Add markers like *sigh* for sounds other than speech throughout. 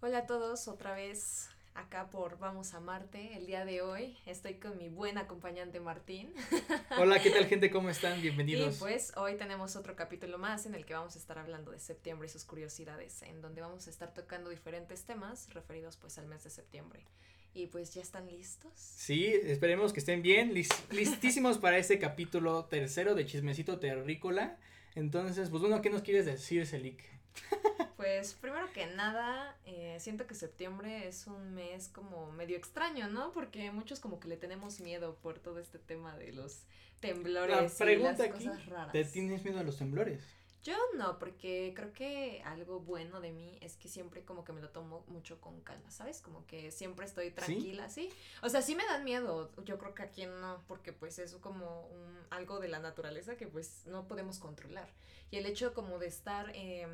Hola a todos, otra vez acá por Vamos a Marte. El día de hoy estoy con mi buen acompañante Martín. *laughs* Hola, ¿qué tal gente? ¿Cómo están? Bienvenidos. Y pues hoy tenemos otro capítulo más en el que vamos a estar hablando de septiembre y sus curiosidades, en donde vamos a estar tocando diferentes temas referidos pues al mes de septiembre. Y pues ya están listos. Sí, esperemos que estén bien, listísimos para este capítulo tercero de Chismecito Terrícola. Entonces, pues bueno, ¿qué nos quieres decir, Celik? *laughs* Pues primero que nada, eh, siento que septiembre es un mes como medio extraño, ¿no? Porque muchos como que le tenemos miedo por todo este tema de los temblores y las cosas raras. ¿Te tienes miedo a los temblores? Yo no, porque creo que algo bueno de mí es que siempre como que me lo tomo mucho con calma, ¿sabes? Como que siempre estoy tranquila, ¿sí? O sea, sí me dan miedo, yo creo que a quien no, porque pues es como un, algo de la naturaleza que pues no podemos controlar. Y el hecho como de estar, eh,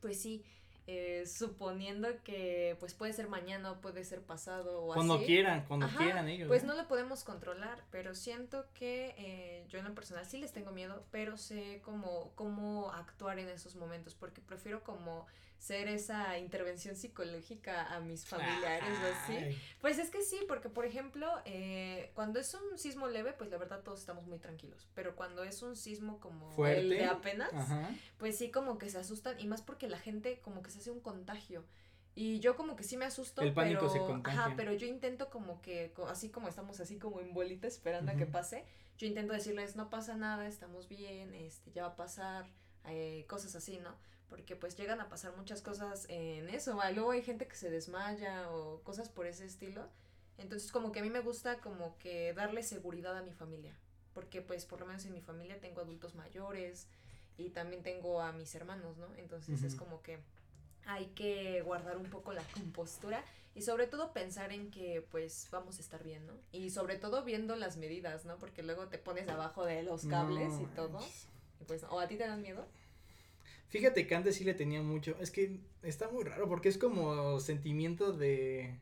pues sí, eh, suponiendo que pues puede ser mañana o puede ser pasado o cuando quieran cuando quieran ellos pues no lo podemos controlar pero siento que eh, yo en lo personal sí les tengo miedo pero sé cómo cómo actuar en esos momentos porque prefiero como ser esa intervención psicológica a mis familiares o así. Pues es que sí, porque por ejemplo, eh, cuando es un sismo leve, pues la verdad todos estamos muy tranquilos, pero cuando es un sismo como el de apenas, pues sí como que se asustan y más porque la gente como que se hace un contagio. Y yo como que sí me asusto, el pánico pero, se contagia. Ajá, pero yo intento como que, así como estamos así como en bolita esperando a que pase, yo intento decirles, no pasa nada, estamos bien, este, ya va a pasar, eh, cosas así, ¿no? Porque pues llegan a pasar muchas cosas en eso, luego hay gente que se desmaya o cosas por ese estilo, entonces como que a mí me gusta como que darle seguridad a mi familia, porque pues por lo menos en mi familia tengo adultos mayores y también tengo a mis hermanos, ¿no? Entonces es como que hay que guardar un poco la compostura y sobre todo pensar en que pues vamos a estar bien, ¿no? Y sobre todo viendo las medidas, ¿no? Porque luego te pones abajo de los cables y todo. Y pues, ¿o a ti te dan miedo? Fíjate que antes sí le tenía mucho. Es que está muy raro porque es como sentimiento de.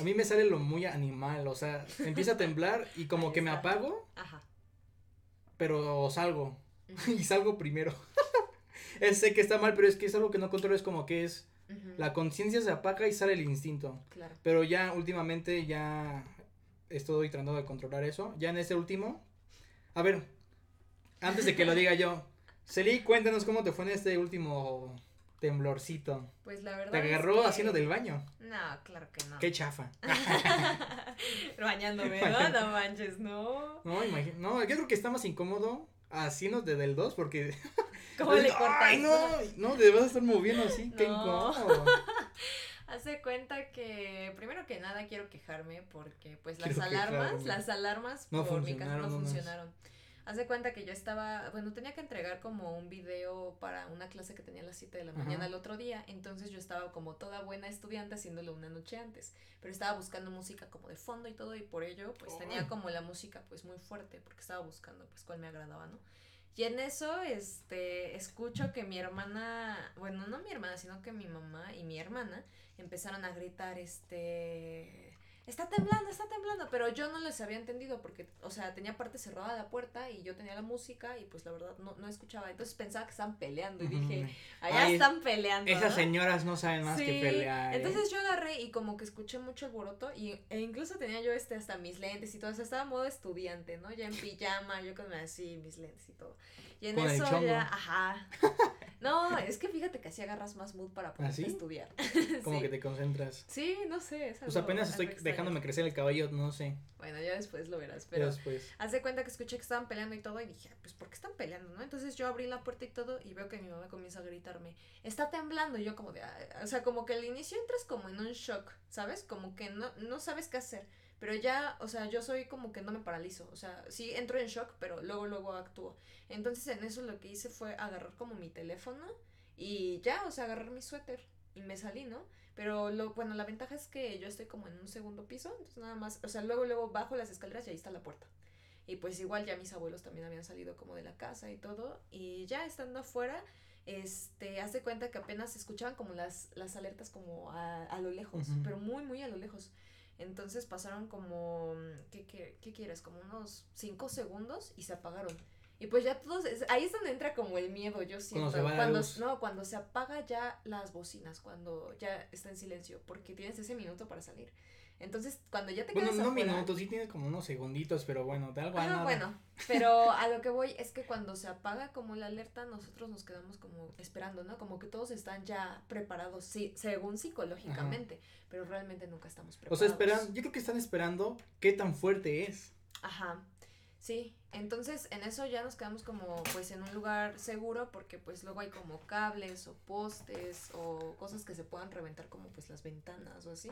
A mí me sale lo muy animal. O sea, empieza a temblar y *laughs* como que me apago. Ajá. Pero salgo. *laughs* y salgo primero. *laughs* sé que está mal, pero es que es algo que no controlo. Es como que es. La conciencia se apaga y sale el instinto. Claro. Pero ya últimamente ya estoy tratando de controlar eso. Ya en este último. A ver, antes de que lo diga yo, Celi, cuéntanos cómo te fue en este último temblorcito. Pues la verdad. ¿Te agarró haciendo del baño? No, claro que no. Qué chafa. *laughs* Bañándome, ¿no? No manches, no. No, imagino. No, yo creo que está más incómodo haciendo de del 2 porque. *laughs* ¿Cómo *laughs* le cortas? Ay, no, no, te vas a estar moviendo así, qué incómodo. Hace cuenta que, primero que nada, quiero quejarme porque, pues, las alarmas, las alarmas por mi casa no funcionaron. Haz de cuenta que yo estaba, bueno, tenía que entregar como un video para una clase que tenía a las 7 de la mañana el otro día, entonces yo estaba como toda buena estudiante haciéndolo una noche antes, pero estaba buscando música como de fondo y todo y por ello pues tenía como la música pues muy fuerte porque estaba buscando pues cuál me agradaba, ¿no? Y en eso, este, escucho que mi hermana, bueno, no mi hermana, sino que mi mamá y mi hermana empezaron a gritar, este, está temblando, está temblando, pero yo no les había entendido porque, o sea, tenía parte cerrada la puerta y yo tenía la música y pues la verdad no, no escuchaba, entonces pensaba que estaban peleando y dije, *laughs* allá están peleando. Esas señoras no saben más que pelear. ¿eh? Entonces yo agarré y como que escuché mucho el boroto y, e incluso tenía yo este hasta mis lentes y todo, o sea, estaba modo estudiante, ¿no? Ya en pijama, yo con así, mis lentes y todo. Y en eso ya, ajá. *laughs* No, es que fíjate que así agarras más mood para poder ¿Ah, estudiar. *laughs* Como que te concentras. Sí, no sé. pues apenas estoy dejándome crecer el cabello, no sé. Bueno, ya después lo verás, pero. después. Haz de cuenta que escuché que estaban peleando y todo y dije, pues, ¿por qué están peleando, no? Entonces yo abrí la puerta y todo y veo que mi mamá comienza a gritarme, está temblando. Y yo, como de, o sea, como que al inicio entras como en un shock, ¿sabes? Como que no, no sabes qué hacer. Pero ya, o sea, yo soy como que no me paralizo. O sea, sí entro en shock, pero luego, luego actúo. Entonces en eso lo que hice fue agarrar como mi teléfono y ya, o sea, agarrar mi suéter y me salí, ¿no? Pero lo, bueno, la ventaja es que yo estoy como en un segundo piso, entonces nada más, o sea, luego, luego bajo las escaleras y ahí está la puerta. Y pues igual ya mis abuelos también habían salido como de la casa y todo. Y ya estando afuera, este, hace cuenta que apenas escuchaban como las, las alertas como a, a lo lejos, pero muy, muy a lo lejos. Entonces pasaron como, ¿qué, qué, qué quieres? Como unos cinco segundos y se apagaron. Y pues ya todos, ahí es donde entra como el miedo, yo siento. Cuando, no, cuando se apaga ya las bocinas, cuando ya está en silencio, porque tienes ese minuto para salir. Entonces, cuando ya te quedas Bueno, no minutos, sí tienes como unos segunditos, pero bueno, de algo a nada. bueno, pero a lo que voy es que cuando se apaga como la alerta, nosotros nos quedamos como esperando, ¿no? Como que todos están ya preparados, sí, según psicológicamente, pero realmente nunca estamos preparados. O sea, esperan, yo creo que están esperando qué tan fuerte es. Ajá. Sí, entonces en eso ya nos quedamos como pues en un lugar seguro porque pues luego hay como cables o postes o cosas que se puedan reventar como pues las ventanas o así.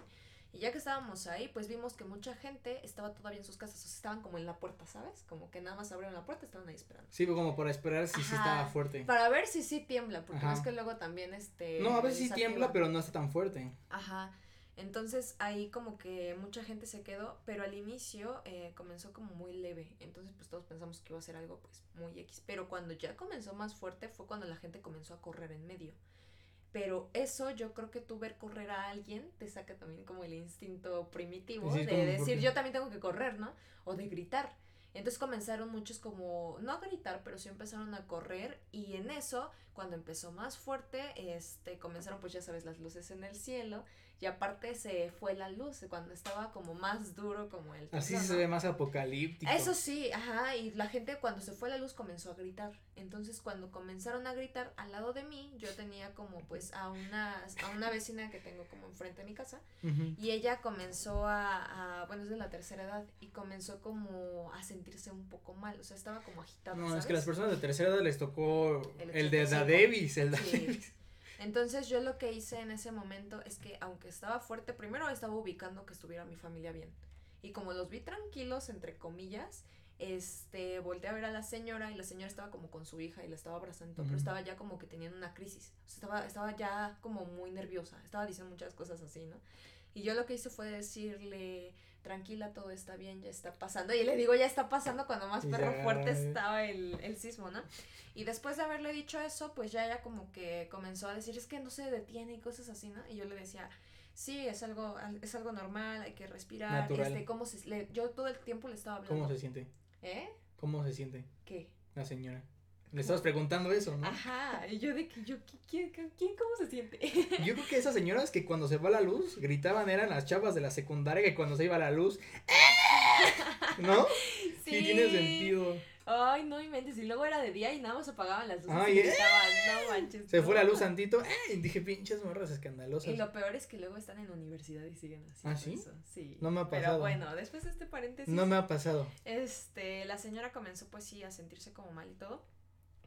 Y ya que estábamos ahí, pues vimos que mucha gente estaba todavía en sus casas, o sea, estaban como en la puerta, ¿sabes? Como que nada más abrieron la puerta, estaban ahí esperando. Sí, como para esperar si sí estaba fuerte. Para ver si sí tiembla, porque no es que luego también este... No, a veces sí tiembla, pero no está tan fuerte. Ajá. Entonces ahí como que mucha gente se quedó, pero al inicio eh, comenzó como muy leve, entonces pues todos pensamos que iba a ser algo pues muy X, pero cuando ya comenzó más fuerte fue cuando la gente comenzó a correr en medio. Pero eso yo creo que tú ver correr a alguien te saca también como el instinto primitivo de decir yo también tengo que correr, ¿no? O de gritar. Entonces comenzaron muchos como, no a gritar, pero sí empezaron a correr y en eso, cuando empezó más fuerte, este, comenzaron pues ya sabes las luces en el cielo y aparte se fue la luz cuando estaba como más duro como el así se ve más apocalíptico. Eso sí ajá y la gente cuando se fue la luz comenzó a gritar. Entonces cuando comenzaron a gritar al lado de mí yo tenía como pues a una a una vecina que tengo como enfrente de mi casa y ella comenzó a, bueno es de la tercera edad y comenzó como a sentirse un poco mal o sea estaba como agitada no es que las personas de tercera edad les tocó el, de la Davis el Davis entonces yo lo que hice en ese momento es que aunque estaba fuerte, primero estaba ubicando que estuviera mi familia bien. Y como los vi tranquilos, entre comillas, este, volteé a ver a la señora y la señora estaba como con su hija y la estaba abrazando, pero estaba ya como que teniendo una crisis. O sea, estaba, estaba ya como muy nerviosa, estaba diciendo muchas cosas así, ¿no? Y yo lo que hice fue decirle, tranquila, todo está bien, ya está pasando. Y le digo, ya está pasando cuando más perro fuerte estaba el, el sismo, ¿no? Y después de haberle dicho eso, pues ya ella como que comenzó a decir, es que no se detiene y cosas así, ¿no? Y yo le decía, sí, es algo, es algo normal, hay que respirar. Este, ¿cómo se, le, yo todo el tiempo le estaba hablando. ¿Cómo se siente? ¿Eh? ¿Cómo se siente? ¿Qué? La señora. Le estabas preguntando eso, ¿no? Ajá, y yo de que yo, ¿quién, quién, cómo se siente? *laughs* Yo creo que esas señoras que cuando se va la luz gritaban eran las chavas de la secundaria que cuando se iba la luz, ¿no? Sí. sí tiene sentido. Ay, no inventes. Y luego era de día y nada más apagaban las luces y estaban, no manches. Se fue la luz tantito, eh, y dije, pinches morras escandalosas. Y lo peor es que luego están en universidad y siguen así. ¿Ah, sí? Sí. No me ha pasado. Pero bueno, después de este paréntesis. No me ha pasado. Este, la señora comenzó pues sí a sentirse como mal y todo.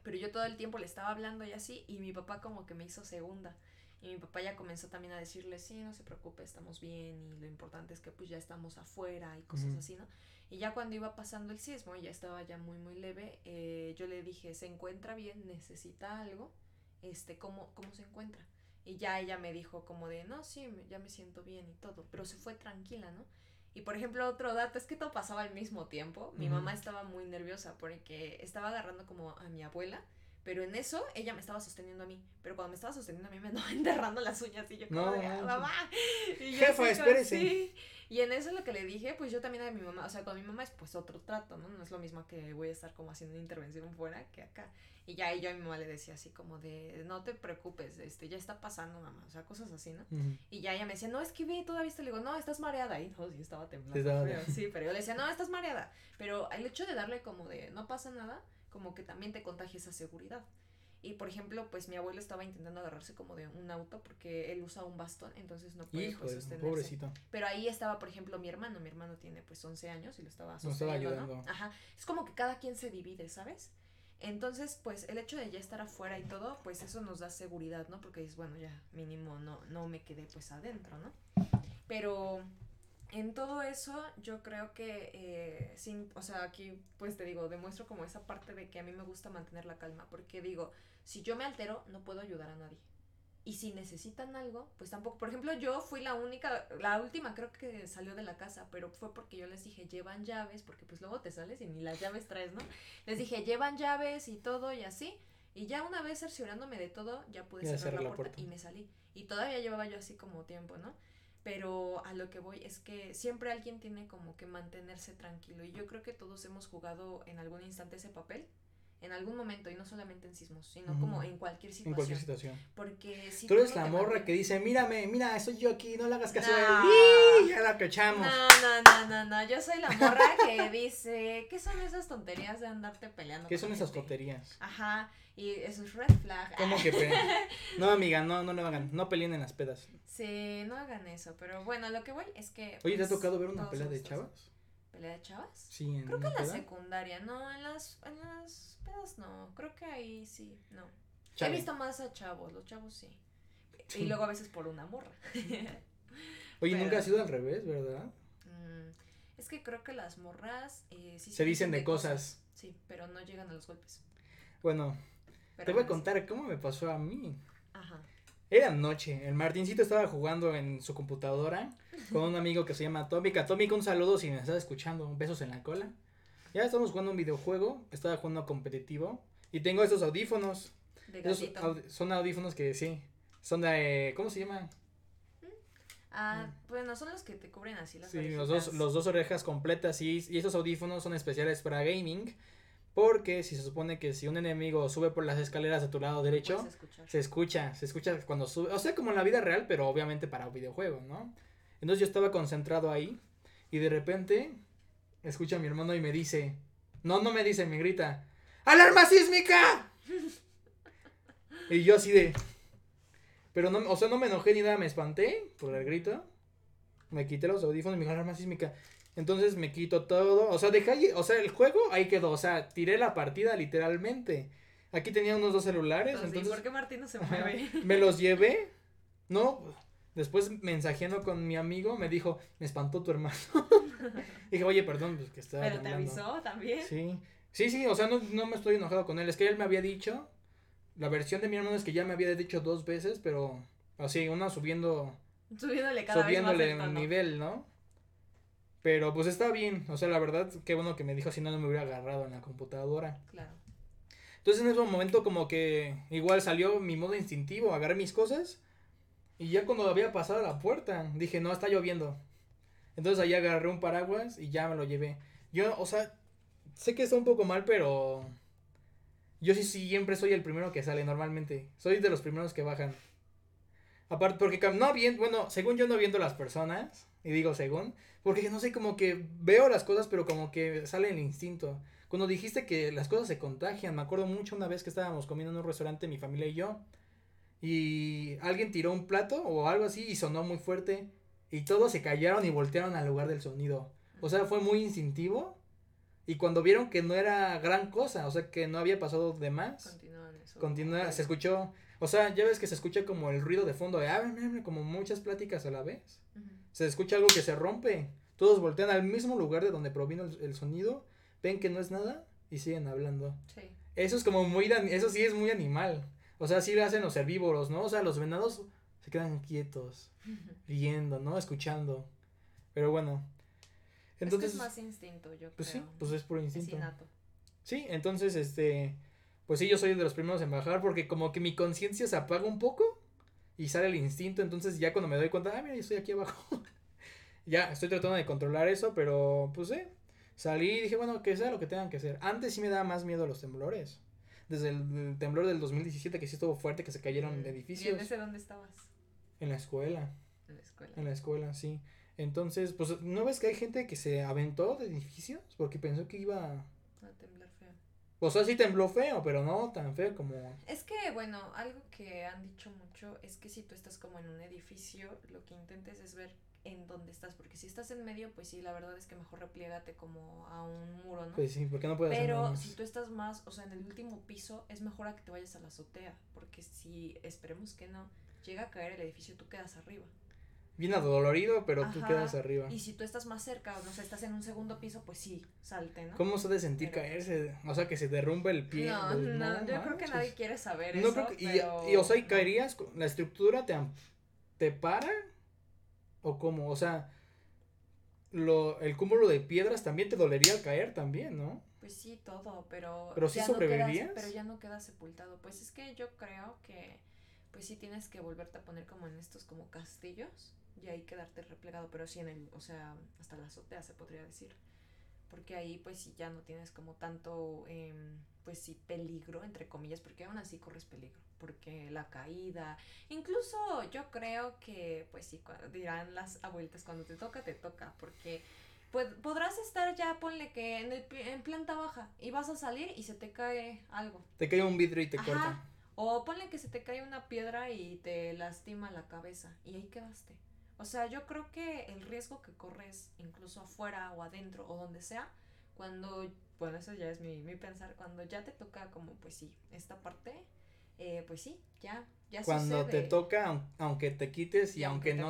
Pero yo todo el tiempo le estaba hablando y así, y mi papá como que me hizo segunda. Y mi papá ya comenzó también a decirle, sí, no se preocupe, estamos bien y lo importante es que pues ya estamos afuera y cosas así, ¿no? Y ya cuando iba pasando el sismo, ya estaba ya muy, muy leve, eh, yo le dije, ¿se encuentra bien? ¿Necesita algo? Este, ¿cómo, ¿Cómo se encuentra? Y ya ella me dijo como de, no, sí, ya me siento bien y todo, pero se fue tranquila, ¿no? Y por ejemplo, otro dato es que todo pasaba al mismo tiempo. Mi mamá estaba muy nerviosa porque estaba agarrando como a mi abuela pero en eso ella me estaba sosteniendo a mí. Pero cuando me estaba sosteniendo a mí me andaba *laughs* enterrando las uñas y yo como de, ah, mamá. Y Jefa, espérese. Y en eso lo que le dije, pues yo también a mi mamá, o sea, con mi mamá es pues otro trato, ¿no? No es lo mismo que voy a estar como haciendo una intervención fuera que acá. Y ya yo a mi mamá le decía así como de, no te preocupes, este, ya está pasando, mamá, o sea, cosas así, ¿no? Y ya ella me decía, no, es que ve, todavía le digo, no, estás mareada. Y no, sí, estaba temblando. Sí, pero yo le decía, no, estás mareada. Pero el hecho de darle como de, no pasa nada, como que también te contagia esa seguridad. Y por ejemplo, pues mi abuelo estaba intentando agarrarse como de un auto porque él usa un bastón, entonces no puede pues, sostenerse. Pobrecito. Pero ahí estaba, por ejemplo, mi hermano. Mi hermano tiene pues 11 años y lo estaba sosteniendo, ayudando. Ajá. Es como que cada quien se divide, ¿sabes? Entonces, pues el hecho de ya estar afuera y todo, pues eso nos da seguridad, ¿no? Porque es bueno, ya mínimo no no me quedé pues adentro, ¿no? Pero en todo eso yo creo que, eh, sin, o sea, aquí pues te digo, demuestro como esa parte de que a mí me gusta mantener la calma, porque digo, si yo me altero, no puedo ayudar a nadie. Y si necesitan algo, pues tampoco. Por ejemplo, yo fui la única, la última creo que salió de la casa, pero fue porque yo les dije, llevan llaves, porque pues luego te sales y ni las llaves traes, ¿no? Les dije, llevan llaves y todo y así. Y ya una vez cerciorándome de todo, ya pude cerrar, la, puerta, y me salí. Y todavía llevaba yo así como tiempo, ¿no? Pero a lo que voy es que siempre alguien tiene como que mantenerse tranquilo. Y yo creo que todos hemos jugado en algún instante ese papel en algún momento y no solamente en sismos, sino como en cualquier situación. En cualquier situación. Porque si tú eres la morra que dice, mírame, mira, soy yo aquí, no le hagas caso a él. Ya la cachamos. No, no, no, no, no, yo soy la morra que *laughs* dice, ¿qué son esas tonterías de andarte peleando? ¿Qué son esas tonterías? Ajá, y eso es red flag. ¿Cómo que *laughs* No, amiga, no, no lo hagan, no peleen en las pedas. Sí, no hagan eso, pero bueno, lo que voy es que... Oye, ¿te ha pues, tocado ver una pelea de chavas? ¿Pelea de chavas? Sí, en Creo que en la secundaria, no, en las, en las pedas no, creo que ahí sí, no. He visto más a chavos, los chavos sí. Y luego a veces por una morra. *laughs* Oye, nunca ha sido al revés, ¿verdad? Mm, es que creo que las morras eh, sí se, dicen de, cosas. Sí, pero no llegan a los golpes. Bueno, te voy a contar cómo me pasó a mí. Ajá. Era noche, el Martincito estaba jugando en su computadora con un amigo que se llama Atomic. Atomic, un saludo si me estás escuchando, besos en la cola. Ya estamos jugando un videojuego, estaba jugando competitivo y tengo estos audífonos. son audífonos que sí, son de, ¿cómo se llaman? Ah, bueno, son los que te cubren así las Sí, los dos, los dos orejas completas y, y esos audífonos son especiales para gaming porque si se supone que si un enemigo sube por las escaleras a tu lado derecho, se escucha, se escucha cuando sube, o sea, como en la vida real, pero obviamente para un videojuego, ¿no? Entonces yo estaba concentrado ahí y de repente escucha a mi hermano y me dice, no, no me dice, me grita, ¡alarma sísmica! y yo así de, pero no, o sea, no me enojé ni nada, me espanté por el grito, me quité los audífonos y me dijo, alarma sísmica. Entonces me quito todo. O sea, dejé, o sea, el juego ahí quedó. O sea, tiré la partida literalmente. Aquí tenía unos dos celulares. entonces, ¿Por qué Martín no se mueve? *laughs* me los llevé. *laughs* No. Después mensajeando con mi amigo, me dijo, me espantó tu hermano. *laughs* Dije, oye, perdón, pues que estaba. Pero te avisó también. Sí. Sí, sí, o sea, no, no me estoy enojado con él. Es que él me había dicho. La versión de mi hermano es que ya me había dicho dos veces, pero así, una subiendo. Subiéndole cada subiéndole vez más nivel, ¿no? Pero pues está bien, o sea, la verdad, qué bueno que me dijo, si no, no me hubiera agarrado en la computadora. Claro. Entonces en ese momento como que igual salió mi modo instintivo, agarré mis cosas y ya cuando había pasado la puerta, dije, no, está lloviendo. Entonces ahí agarré un paraguas y ya me lo llevé. Yo, o sea, sé que está un poco mal, pero yo sí siempre soy el primero que sale normalmente. Soy de los primeros que bajan. Aparte, porque no bien, bueno, según yo no viendo las personas, y digo según, porque no sé, como que veo las cosas, pero como que sale el instinto. Cuando dijiste que las cosas se contagian, me acuerdo mucho una vez que estábamos comiendo en un restaurante, mi familia y yo, y alguien tiró un plato o algo así y sonó muy fuerte, y todos se callaron y voltearon al lugar del sonido. O sea, fue muy instintivo. Y cuando vieron que no era gran cosa, o sea, que no había pasado de más, continúa, se escuchó, o sea, ya ves que se escucha como el ruido de fondo de, ah, como muchas pláticas a la vez se escucha algo que se rompe. Todos voltean al mismo lugar de donde provino el, sonido, ven que no es nada y siguen hablando. Sí. Eso es como muy, eso sí es muy animal. O sea, sí lo hacen los herbívoros, ¿no? O sea, los venados se quedan quietos, *laughs* viendo, ¿no? Escuchando. Pero bueno. Entonces. Es, más instinto, yo pues creo. sí, pues es por instinto. Sí, entonces, este, pues sí, yo soy de los primeros en bajar porque como que mi conciencia se apaga un poco y sale el instinto, entonces ya cuando me doy cuenta, ah, mira, yo estoy aquí abajo. *laughs* ya, estoy tratando de controlar eso, pero pues eh, salí y dije, bueno, que sea lo que tengan que hacer. Antes sí me daba más miedo los temblores. Desde el, temblor del 2017 que sí estuvo fuerte, que se cayeron mm, edificios. ¿Y en ese dónde estabas? En la escuela. En la escuela. En la escuela, sí. Entonces, pues, ¿no ves que hay gente que se aventó de edificios? Porque pensó que iba a temblar. O sea, sí tembló feo, pero no tan feo como... Es que, bueno, algo que han dicho mucho es que si tú estás como en un edificio, lo que intentes es ver en dónde estás, porque si estás en medio, pues sí, la verdad es que mejor repliégate como a un muro, ¿no? Pues sí, porque no puedes Pero si tú estás más, o sea, en el último piso, es mejor a que te vayas a la azotea, porque si esperemos que no llega a caer el edificio, tú quedas arriba bien adolorido, pero tú quedas arriba. Y si tú estás más cerca, o no sé, estás en un segundo piso, pues sí, salte, ¿no? ¿Cómo se de sentir caerse? O sea, que se derrumbe el pie. No, no, yo creo que nadie quiere saber eso. Creo y, y, o sea, ¿y caerías? ¿La estructura te, te para? ¿O cómo? O sea, lo, el cúmulo de piedras también te dolería al caer también, ¿no? Pues sí, todo, pero... ¿Pero sí sobrevivirías? pero ya no quedas sepultado. Pues es que yo creo que, pues sí tienes que volverte a poner como en estos como castillos y ahí quedarte replegado, pero sí en el, o sea, hasta la azotea se podría decir. porque ahí pues sí ya no tienes como tanto, em, pues sí, peligro, entre comillas, porque aún así corres peligro, porque la caída, incluso yo creo que pues sí, dirán las abuelitas, cuando te toca, te toca, porque pues podrás estar ya, ponle que en, el, en planta baja y vas a salir y se te cae algo. Te cae un vidrio y te corta. O ponle que se te cae una piedra y te lastima la cabeza y ahí quedaste. O sea, yo creo que el riesgo que corres, incluso afuera o adentro o donde sea, cuando, bueno, eso ya es mi, mi pensar, cuando ya te toca como, pues sí, esta parte, eh, pues sí, ya, ya Cuando te toca, aunque te quites y, aunque, no,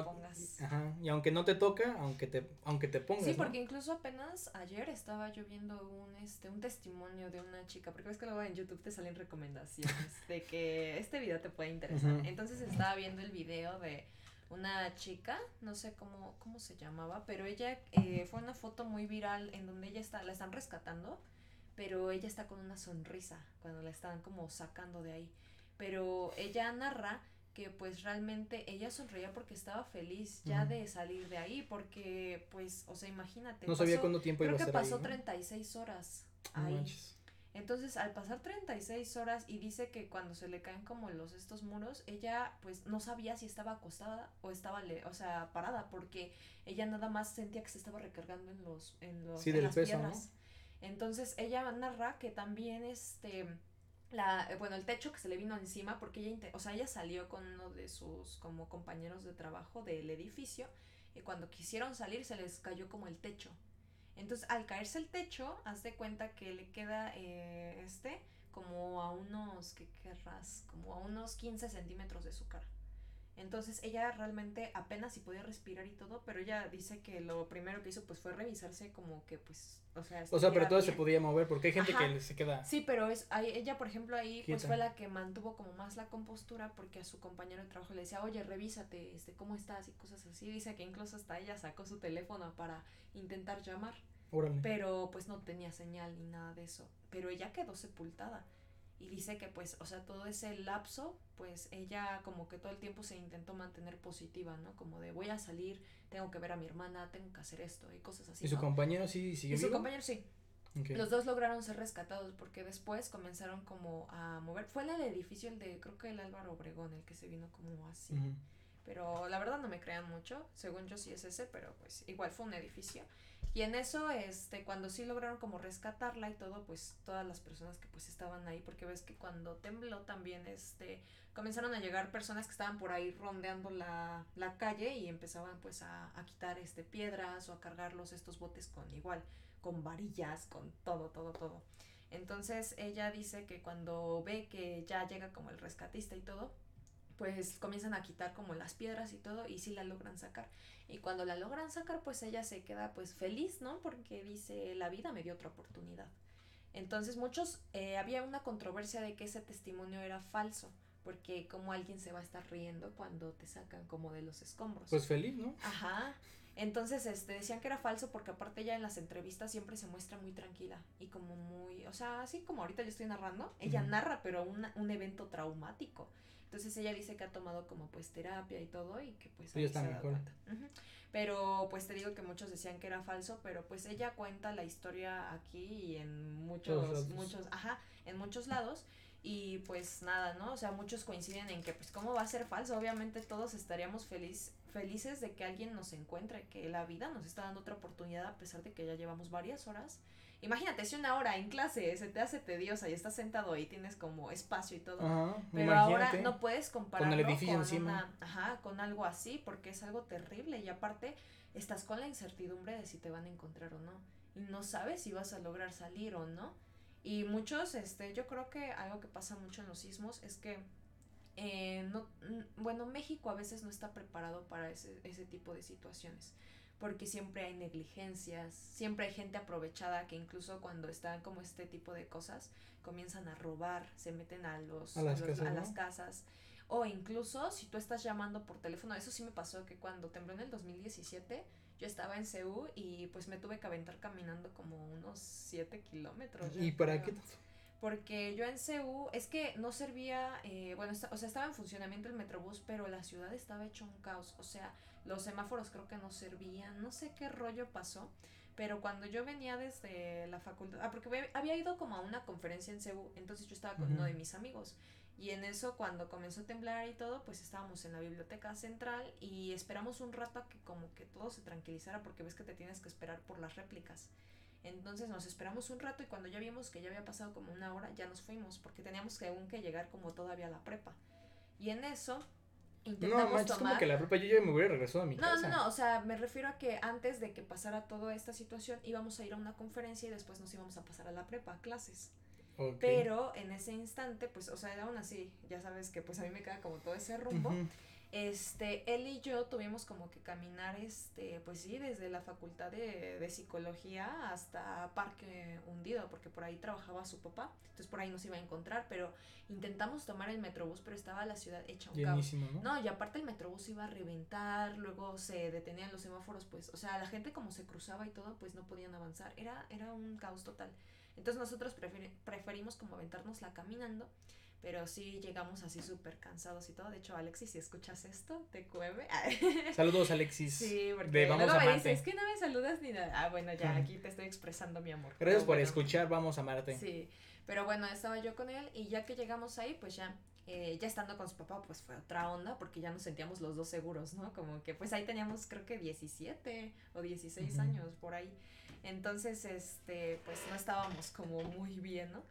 ajá, y aunque no te toca, aunque te, aunque te pongas. Sí, porque incluso apenas ayer estaba yo viendo un, este, un testimonio de una chica, porque ves que luego en YouTube te salen recomendaciones de que este video te puede interesar. Entonces estaba viendo el video de una chica, no sé cómo, cómo se llamaba, pero ella eh, fue una foto muy viral en donde ella está, la están rescatando, pero ella está con una sonrisa cuando la están como sacando de ahí. Pero ella narra que pues realmente ella sonreía porque estaba feliz ya de salir de ahí, porque pues, o sea, imagínate. No sabía cuánto tiempo iba a Creo que pasó 36 horas ahí. Entonces, al pasar 36 horas y dice que cuando se le caen como los estos muros, ella pues no sabía si estaba acostada o estaba, le o sea, parada, porque ella nada más sentía que se estaba recargando en los en los en las piedras. Entonces, ella narra que también este la bueno, el techo que se le vino encima porque ella o sea, ella salió con uno de sus como compañeros de trabajo del edificio y cuando quisieron salir se les cayó como el techo. Entonces, al caerse el techo, haz de cuenta que le queda eh, este como a unos, ¿qué querrás? Como a unos 15 centímetros de su cara. Entonces ella realmente apenas si podía respirar y todo, pero ella dice que lo primero que hizo pues fue revisarse como que pues, o sea, o sea, pero todo se podía mover porque hay gente que se queda. Sí, pero es ahí, ella por ejemplo ahí pues fue la que mantuvo como más la compostura porque a su compañero de trabajo le decía, "Oye, revísate, este, cómo estás" y cosas así. Dice que incluso hasta ella sacó su teléfono para intentar llamar. Pero pues no tenía señal ni nada de eso, pero ella quedó sepultada y dice que pues, o sea, todo ese lapso, pues ella como que todo el tiempo se intentó mantener positiva, ¿no? Como de voy a salir, tengo que ver a mi hermana, tengo que hacer esto y cosas así. ¿Y su compañero sí siguió Y su compañero sí. Los dos lograron ser rescatados porque después comenzaron como a mover. Fue el edificio, el de, creo que el Álvaro Obregón, el que se vino como así. Pero la verdad no me crean mucho, según yo sí es ese, pero pues igual fue un edificio. Y en eso, este, cuando sí lograron como rescatarla y todo, pues todas las personas que pues estaban ahí, porque ves que cuando tembló también, este, comenzaron a llegar personas que estaban por ahí rondeando la, la calle y empezaban pues a, a quitar este piedras o a cargarlos estos botes con igual, con varillas, con todo, todo, todo. Entonces ella dice que cuando ve que ya llega como el rescatista y todo, pues comienzan a quitar como las piedras y todo y sí la logran sacar. Y cuando la logran sacar, pues ella se queda pues feliz, ¿no? Porque dice, la vida me dio otra oportunidad. Entonces muchos, eh, había una controversia de que ese testimonio era falso, porque como alguien se va a estar riendo cuando te sacan como de los escombros. Pues feliz, ¿no? Ajá. Entonces, este, decían que era falso porque aparte ella en las entrevistas siempre se muestra muy tranquila y como muy, o sea, así como ahorita yo estoy narrando, ella narra pero un evento traumático. Entonces ella dice que ha tomado como pues terapia y todo y que pues ahí está mejor. Pero pues te digo que muchos decían que era falso, pero pues ella cuenta la historia aquí y en muchos, muchos, ajá, en muchos lados. Y pues nada, ¿no? O sea, muchos coinciden en que pues cómo va a ser falso. Obviamente todos estaríamos feliz, felices de que alguien nos encuentre, que la vida nos está dando otra oportunidad a pesar de que ya llevamos varias horas Imagínate, si una hora en clase se te hace tediosa y estás sentado ahí, tienes como espacio y todo. pero ahora no puedes compararlo con, el edificio encima. ajá, con algo así, porque es algo terrible. Y aparte, estás con la incertidumbre de si te van a encontrar o no. Y no sabes si vas a lograr salir o no. Y muchos, este, yo creo que algo que pasa mucho en los sismos es que eh, no, bueno, México a veces no está preparado para ese, ese tipo de situaciones porque siempre hay negligencias, siempre hay gente aprovechada que incluso cuando están como este tipo de cosas comienzan a robar, se meten a los a las, casas, o incluso si tú estás llamando por teléfono, eso sí me pasó que cuando tembló en el 2017 yo estaba en Ceú y pues me tuve que aventar caminando como unos 7 kilómetros. ¿Y para qué? Porque yo en CU es que no servía, eh, bueno, o sea, estaba en funcionamiento el Metrobús, pero la ciudad estaba hecho un caos, o sea, los semáforos creo que no servían, no sé qué rollo pasó, pero cuando yo venía desde la facultad, ah, porque había ido como a una conferencia en CU, entonces yo estaba con uno de mis amigos. Y en eso, cuando comenzó a temblar y todo, pues estábamos en la biblioteca central y esperamos un rato a que como que todo se tranquilizara porque ves que te tienes que esperar por las réplicas. Entonces nos esperamos un rato y cuando ya vimos que ya había pasado como una hora, ya nos fuimos porque teníamos que aún que llegar como todavía a la prepa. Y en eso intentamos no, tomar... como que la prepa yo ya me hubiera regresado a mi casa. No, no, o sea, me refiero a que antes de que pasara toda esta situación íbamos a ir a una conferencia y después nos íbamos a pasar a la prepa, a clases. Pero en ese instante, pues, o sea, aún así, ya sabes que pues a mí me queda como todo ese rumbo. Este, él y yo tuvimos como que caminar, este, pues sí, desde la facultad de, de, psicología hasta Parque Hundido, porque por ahí trabajaba su papá, entonces por ahí nos iba a encontrar, pero intentamos tomar el metrobús, pero estaba la ciudad hecha un caos. ¿no? no, y aparte el metrobús iba a reventar, luego se detenían los semáforos, pues, o sea, la gente como se cruzaba y todo, pues no podían avanzar, era, era un caos total. Entonces nosotros preferimos como caminando, pero sí llegamos así súper cansados y todo. De hecho, Alexis, si escuchas esto, te cueve. *laughs* Saludos, Alexis. Sí, porque vamos luego me dice, es que no me saludas ni nada. Ah, bueno, ya aquí te estoy expresando mi amor. Gracias por escuchar, vamos a Marte. Sí, pero bueno, estaba yo con él y ya que llegamos ahí, pues ya eh, ya estando con su papá, pues fue otra onda, porque ya nos sentíamos los dos seguros, ¿no? Como que pues ahí teníamos creo que 17 o 16 años por ahí. Entonces, este, pues no estábamos como muy bien, ¿no?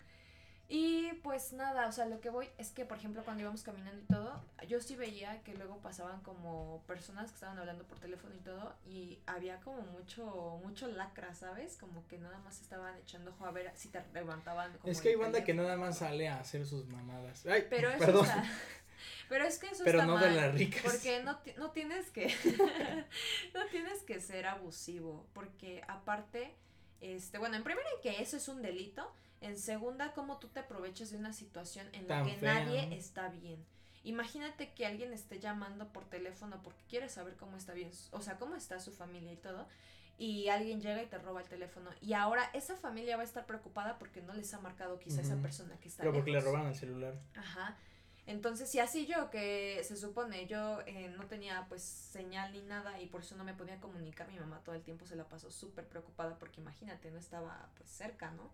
Y pues nada, o sea, lo que voy es que, por ejemplo, cuando íbamos caminando y todo, yo sí veía que luego pasaban como personas que estaban hablando por teléfono y todo, y había como mucho, mucho lacra, ¿sabes? Como que nada más estaban echando ojo a ver si te levantaban. es que hay banda que nada más sale a hacer sus mamadas. Ay, pero eso perdón. *laughs* pero es que eso pero no de las ricas. Porque no, no tienes que, *laughs* no tienes que ser abusivo, porque aparte, este, bueno, en primera que eso es un delito, en segunda, cómo tú te aprovechas de una situación en la que nadie está bien. Imagínate que alguien esté llamando por teléfono porque quiere saber cómo está bien, o sea, cómo está su familia y todo, y alguien llega y te roba el teléfono. Y ahora esa familia va a estar preocupada porque no les ha marcado quizá esa persona que está Pero porque le robaron el celular. Ajá. Entonces, si así yo, que se supone yo eh, no tenía pues señal ni nada y por eso no me podía comunicar, mi mamá todo el tiempo se la pasó súper preocupada porque imagínate, no estaba pues cerca, ¿no?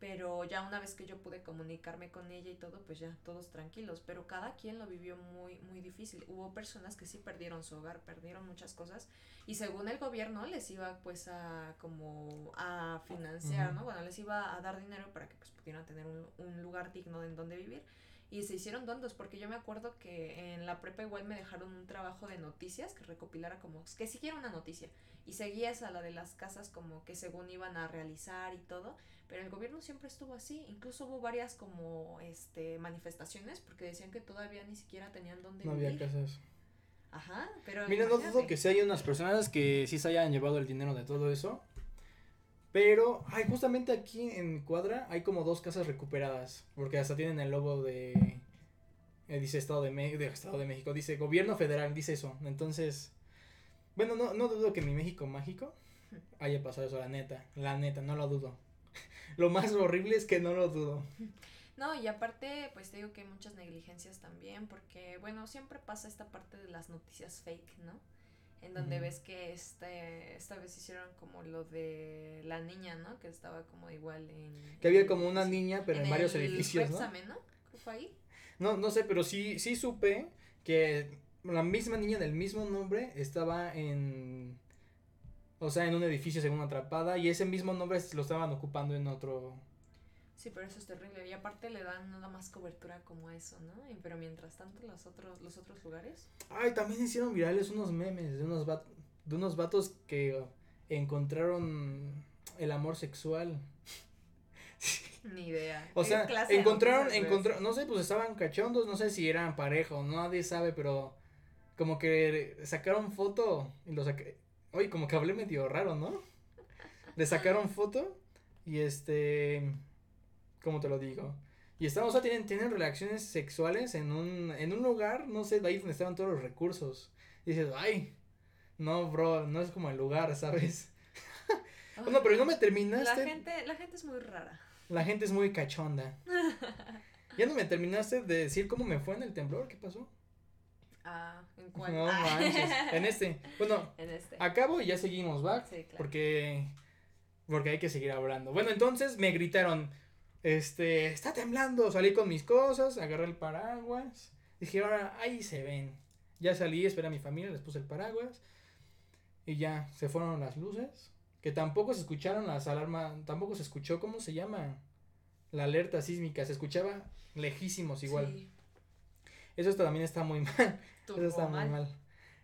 Pero ya una vez que yo pude comunicarme con ella y todo, pues ya todos tranquilos, pero cada quien lo vivió muy muy difícil. Hubo personas que sí perdieron su hogar, perdieron muchas cosas y según el gobierno les iba pues a como a financiar, ¿no? Bueno, les iba a dar dinero para que pues pudieran tener un, un lugar digno en donde vivir y se hicieron tontos porque yo me acuerdo que en la prepa igual me dejaron un trabajo de noticias que recopilara como que siguiera una noticia y seguías a la de las casas como que según iban a realizar y todo pero el gobierno siempre estuvo así, incluso hubo varias como este manifestaciones porque decían que todavía ni siquiera tenían dónde no había casas. Ajá, pero Mira, no dudo que sí hay unas personas que sí se hayan llevado el dinero de todo eso. Pero, ay, justamente aquí en Cuadra hay como dos casas recuperadas. Porque hasta tienen el logo de. Eh, dice Estado de, de, Estado de México. Dice Gobierno Federal, dice eso. Entonces. Bueno, no, no dudo que mi México mágico haya pasado eso, la neta. La neta, no lo dudo *laughs* lo más horrible es que no lo dudo. No, y aparte, pues te digo que hay muchas negligencias también, porque, bueno, siempre pasa esta parte de las noticias fake, ¿no? En donde ves que este, esta vez hicieron como lo de la niña, ¿no? Que estaba como igual en... Que había como una niña, pero en, varios edificios, ¿no? ¿no? fue ahí? No, no sé, pero sí, sí supe que la misma niña del mismo nombre estaba en o sea, en un edificio según atrapada y ese mismo nombre lo estaban ocupando en otro. Sí, pero eso es terrible. Y aparte le dan nada más cobertura como a eso, ¿no? pero mientras tanto los otros, los otros lugares. Ay, también hicieron virales unos memes de unos de unos vatos que encontraron el amor sexual. *laughs* Ni idea. O sea, encontraron, encontraron, no sé, pues estaban cachondos, no sé si eran pareja o nadie sabe, pero como que sacaron foto y lo saqué Oye, como que hablé medio raro, ¿no? Le sacaron foto y este, ¿cómo te lo digo? Y estaban, o sea, tienen, tienen relaciones sexuales en un, en un lugar, no sé, de ahí donde estaban todos los recursos. Y dices, ay, no, bro, no es como el lugar, ¿sabes? *laughs* no, pero no me terminaste. La gente, la gente es muy rara. La gente es muy cachonda. *laughs* ¿Ya no me terminaste de decir cómo me fue en el temblor? ¿Qué pasó? Ah, ¿en cuál? No ah. manches. En este. Bueno, *laughs* en este. acabo y ya seguimos, ¿va? Sí, claro. Porque. Porque hay que seguir hablando. Bueno, entonces me gritaron. Este. Está temblando. Salí con mis cosas. Agarré el paraguas. Dije, ahora ahí se ven. Ya salí, esperé a mi familia, les puse el paraguas. Y ya, se fueron las luces. Que tampoco se escucharon las alarmas. Tampoco se escuchó, ¿cómo se llama? La alerta sísmica. Se escuchaba lejísimos igual. Sí. Eso también está muy *laughs* mal. Eso está mal. muy mal.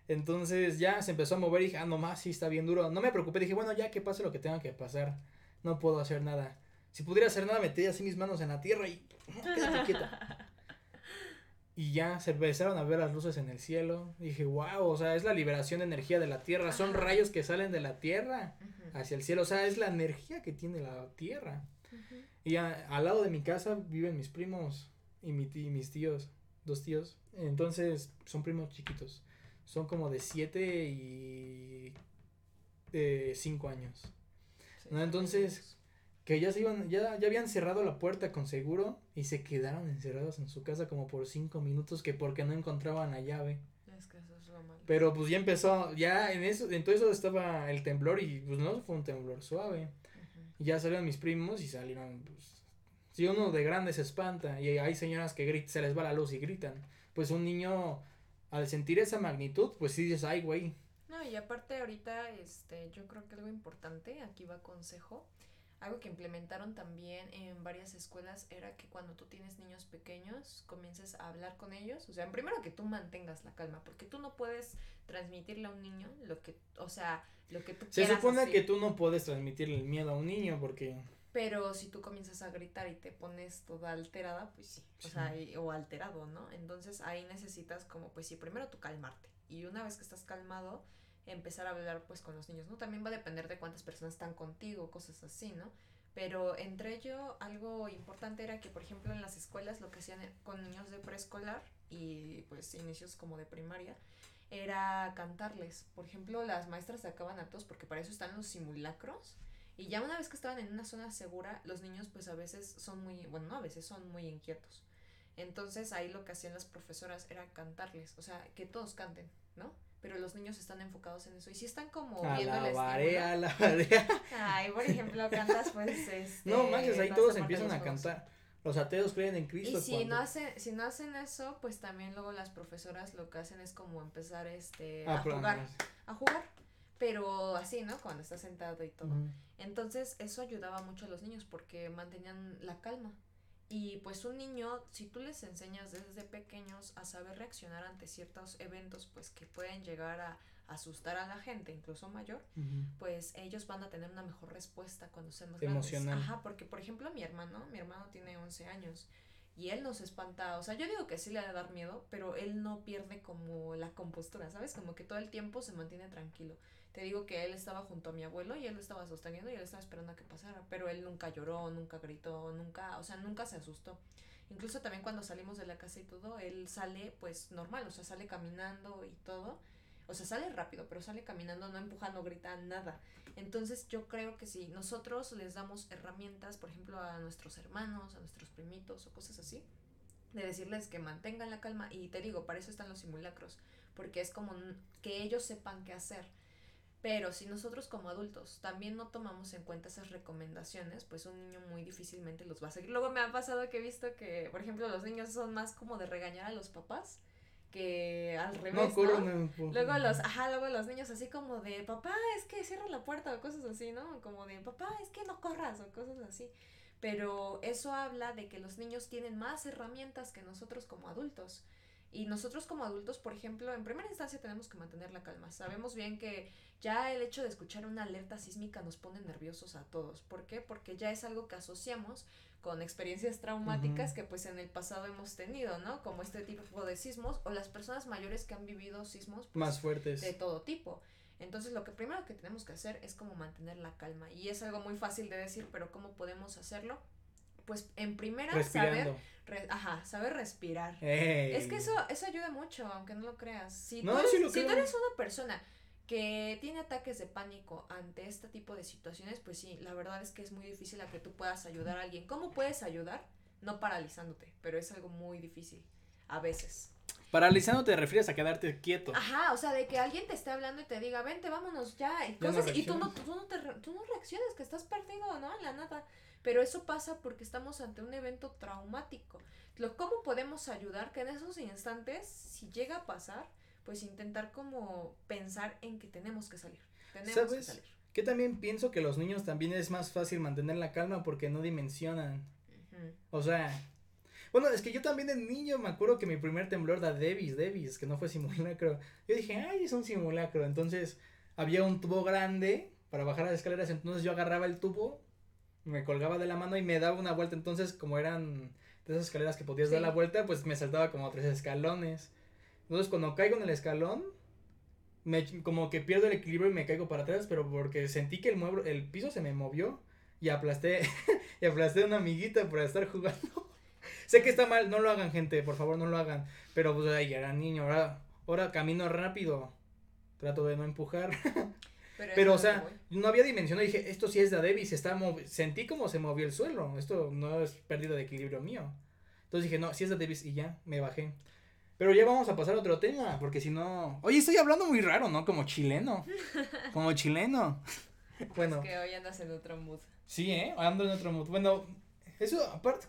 Entonces ya se empezó a mover y dije, ah, nomás sí está bien duro. No me preocupé, dije, bueno, ya que pase lo que tenga que pasar. No puedo hacer nada. Si pudiera hacer nada, metí así mis manos en la tierra y quédate quieta. *laughs* Y ya se empezaron a ver las luces en el cielo. dije, wow, o sea, es la liberación de energía de la tierra. Son rayos que salen de la tierra hacia el cielo. O sea, es la energía que tiene la tierra. Y al lado de mi casa viven mis primos y, mi y mis tíos, dos tíos. Entonces, son primos chiquitos. Son como de siete y de cinco años. ¿no? Entonces, que ya se iban, ya, ya habían cerrado la puerta con seguro y se quedaron encerrados en su casa como por cinco minutos que porque no encontraban la llave. Es que eso es lo malo. Pero pues ya empezó, ya en eso, en todo eso estaba el temblor y pues no fue un temblor suave. Y ya salieron mis primos y salieron, pues, si uno de grande se espanta y hay señoras que gritan, se les va la luz y gritan, pues un niño al sentir esa magnitud, pues sí dices, ay, güey. No, y aparte ahorita, este, yo creo que algo importante, aquí va consejo, algo que implementaron también en varias escuelas era que cuando tú tienes niños pequeños comiences a hablar con ellos, o sea, primero que tú mantengas la calma, porque tú no puedes transmitirle a un niño lo que, o sea, lo que tú Se supone que tú no puedes transmitirle el miedo a un niño porque pero si tú comienzas a gritar y te pones toda alterada, pues sí, o sea, o alterado, ¿no? Entonces ahí necesitas como, pues sí, primero tú calmarte. Y una vez que estás calmado, empezar a hablar pues con los niños, ¿no? También va a depender de cuántas personas están contigo, cosas así, ¿no? Pero entre ello, algo importante era que, por ejemplo, en las escuelas lo que hacían con niños de preescolar y pues inicios como de primaria, era cantarles. Por ejemplo, las maestras sacaban actos porque para eso están los simulacros. Y ya una vez que estaban en una zona segura, los niños pues a veces son muy, bueno, no a veces son muy inquietos. Entonces ahí lo que hacían las profesoras era cantarles, o sea, que todos canten, ¿no? pero los niños están enfocados en eso. Y si están como viendo la la Ay, por ejemplo, cantas pues *laughs* este. No manches, ahí todos empiezan a cantar. Los ateos creen en Cristo. Y si no hacen, si no hacen eso, pues también luego las profesoras lo que hacen es como empezar este a, jugar. A jugar. Pero así, ¿no? Cuando estás sentado y todo. Entonces, eso ayudaba mucho a los niños porque mantenían la calma. Y pues un niño, si tú les enseñas desde pequeños a saber reaccionar ante ciertos eventos, pues que pueden llegar a asustar a la gente, incluso mayor, pues ellos van a tener una mejor respuesta cuando sean más Emocional. grandes. Ajá, porque por ejemplo mi hermano, mi hermano tiene 11 años y él no se espanta, o sea, yo digo que sí le ha de dar miedo, pero él no pierde como la compostura, ¿sabes? Como que todo el tiempo se mantiene tranquilo. Te digo que él estaba junto a mi abuelo y él lo estaba sosteniendo y él estaba esperando a que pasara, pero él nunca lloró, nunca gritó, nunca, o sea, nunca se asustó. Incluso también cuando salimos de la casa y todo, él sale pues normal, o sea, sale caminando y todo. O sea, sale rápido, pero sale caminando, no empujando, grita, nada. Entonces yo creo que si nosotros les damos herramientas, por ejemplo, a nuestros hermanos, a nuestros primitos o cosas así, de decirles que mantengan la calma, y te digo, para eso están los simulacros, porque es como que ellos sepan qué hacer pero si nosotros como adultos también no tomamos en cuenta esas recomendaciones, pues un niño muy difícilmente los va a seguir. Luego me ha pasado que he visto que, por ejemplo, los niños son más como de regañar a los papás que al revés, ¿no? Luego los, ajá, luego los niños así como de, papá, es que cierra la puerta o cosas así, ¿no? Como de, papá, es que no corras o cosas así. Pero eso habla de que los niños tienen más herramientas que nosotros como adultos. Y nosotros como adultos, por ejemplo, en primera instancia tenemos que mantener la calma. Sabemos bien que ya el hecho de escuchar una alerta sísmica nos pone nerviosos a todos. ¿Por qué? Porque ya es algo que asociamos con experiencias traumáticas que pues en el pasado hemos tenido, ¿no? Como este tipo de sismos o las personas mayores que han vivido sismos pues, más fuertes de todo tipo. Entonces lo que primero que tenemos que hacer es como mantener la calma y es algo muy fácil de decir, pero ¿cómo podemos hacerlo? Pues en primera saber ajá, saber respirar. Es que eso, eso ayuda mucho, aunque no lo creas. Si, tú, eres, si tú eres una persona que tiene ataques de pánico ante este tipo de situaciones, pues sí, la verdad es que es muy difícil a que tú puedas ayudar a alguien. ¿Cómo puedes ayudar? No paralizándote, pero es algo muy difícil a veces. Paralizándote te refieres a quedarte quieto. Ajá, o sea, de que alguien te esté hablando y te diga, vente, vámonos ya. Y, cosas, y tú, no, tú, no te, tú no reaccionas, que estás perdido, ¿no? En la nada. Pero eso pasa porque estamos ante un evento traumático. Lo, ¿Cómo podemos ayudar que en esos instantes, si llega a pasar, pues intentar como pensar en que tenemos que salir. Tenemos ¿Sabes? que salir. Que también pienso que los niños también es más fácil mantener la calma porque no dimensionan. O sea, bueno, es que yo también de niño me acuerdo que mi primer temblor da Davis, Davis, que no fue simulacro. Yo dije, ay, es un simulacro. Entonces había un tubo grande para bajar las escaleras, entonces yo agarraba el tubo, me colgaba de la mano y me daba una vuelta. Entonces, como eran de esas escaleras que podías dar la vuelta, pues me saltaba como tres escalones. Entonces cuando caigo en el escalón, me, como que pierdo el equilibrio y me caigo para atrás, pero porque sentí que el mueble, el piso se me movió y aplasté, *laughs* y aplasté a una amiguita por estar jugando. *laughs* sé que está mal, no lo hagan gente, por favor no lo hagan, pero pues ahí era niño, ahora, ahora camino rápido, trato de no empujar. *laughs* Pero, o sea, no había dimensión, dije, esto sí es de Davis, está sentí como se movió el suelo, esto no es pérdida de equilibrio mío. Entonces dije, no, sí es de Davis y ya, me bajé. Pero ya vamos a pasar a otro tema, porque si no. Oye, estoy hablando muy raro, ¿no? Como chileno. *laughs* Como chileno. Bueno. Es que hoy andas en otro mood. Sí, ¿eh? Ando en otro mood. Bueno, eso aparte.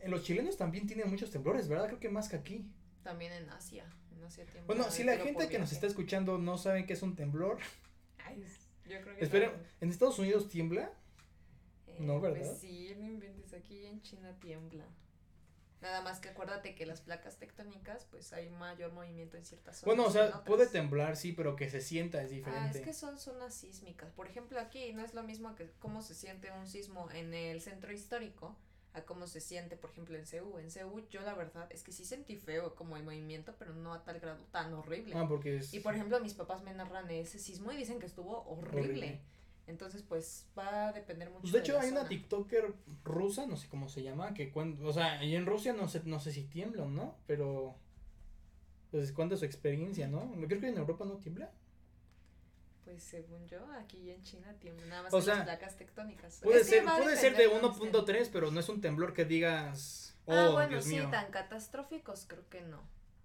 En los chilenos también tienen muchos temblores, ¿verdad? Creo que más que aquí. También en Asia. En Asia bueno, si la gente que nos está escuchando no sabe qué es un temblor. Ay, yo creo que. Esperen, ¿en Estados Unidos tiembla? Eh, no, ¿verdad? Pues sí, no inventes. Aquí en China tiembla. Nada más que acuérdate que las placas tectónicas, pues hay mayor movimiento en ciertas zonas. Bueno, o sea, puede temblar, sí, pero que se sienta es diferente. Ah, es que son zonas sísmicas. Por ejemplo, aquí no es lo mismo que cómo se siente un sismo en el centro histórico a cómo se siente, por ejemplo, en Ceú. En Ceú, yo la verdad es que sí sentí feo como el movimiento, pero no a tal grado tan horrible. Ah, porque es... Y por ejemplo, mis papás me narran ese sismo y dicen que estuvo horrible. Entonces, pues va a depender mucho. Pues de hecho, hay una TikToker rusa, no sé cómo se llama, que cuenta, o sea, y en Rusia no sé, no sé si tiemblan, ¿no? Pero, pues cuenta su experiencia, ¿no? Creo que en Europa no tiembla. Pues según yo, aquí en China tiembla nada más o las placas tectónicas. Puede ser, puede ser de 1.3, pero no es un temblor que digas, ah, oh, ah, bueno, sí, tan catastróficos creo que no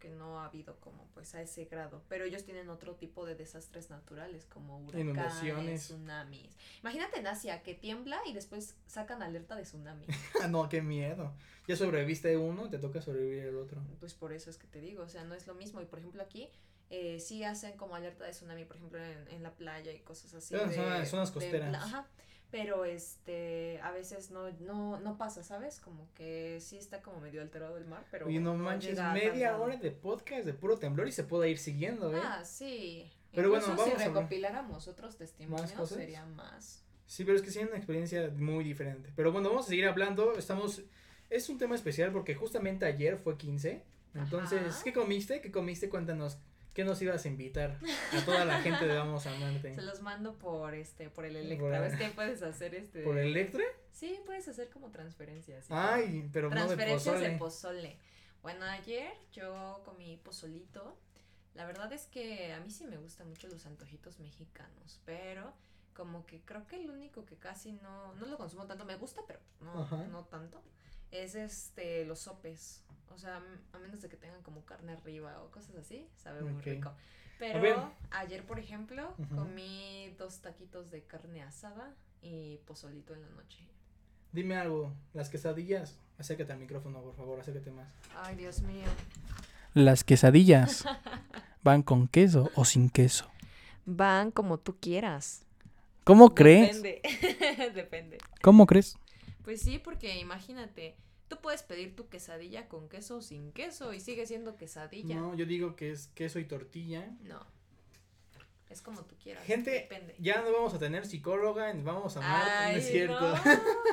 no ha habido como pues a ese grado, pero ellos tienen otro tipo de desastres naturales como huracanes, tsunamis. Imagínate en Asia que tiembla y después sacan alerta de tsunami. *laughs* Ah, no, qué miedo. Ya sobreviviste uno, te toca sobrevivir el otro. Pues por eso es que te digo, o sea, no es lo mismo y por ejemplo aquí eh, sí hacen como alerta de tsunami, por ejemplo, en, en la playa y cosas así. Ah, son zonas costeras. ajá pero este a veces no no no pasa sabes como que sí está como medio alterado el mar pero y no, manches media hora de podcast de puro temblor y se puede ir siguiendo eh ah sí. Pero bueno vamos si recopiláramos otros testimonios sería más. Sí pero es que sí es una experiencia muy diferente. Pero bueno vamos a seguir hablando. Estamos es un tema especial porque justamente ayer fue 15 entonces qué comiste qué comiste cuéntanos ¿Qué nos ibas a invitar a toda la gente de Vamos a Amarte? Se los mando por este, por el Electra. ¿Ves que puedes hacer este? ¿Por el Electra? Sí, puedes hacer como transferencias. Ay, pero no de pozole. de pozole. Bueno, ayer yo comí pozolito. La verdad es que a mí sí me gustan mucho los antojitos mexicanos, pero como que creo que el único que casi no, no lo consumo tanto, me gusta, pero no, no tanto, es este, los sopes. O sea, a menos de que tengan como carne arriba o cosas así, sabe muy rico. Pero ayer, por ejemplo, comí dos taquitos de carne asada y pozolito en la noche. Dime algo, las quesadillas, acércate al micrófono, por favor, acércate más. Ay, Dios mío. Las quesadillas, ¿van con queso o sin queso? Van como tú quieras. ¿Cómo crees? Depende, *laughs* depende. ¿Cómo crees? Pues sí, porque imagínate, Tú puedes pedir tu quesadilla con queso o sin queso y sigue siendo quesadilla. No, yo digo que es queso y tortilla. No. Es como tú quieras. Gente, ya no vamos a tener psicóloga, vamos a amar, no es cierto.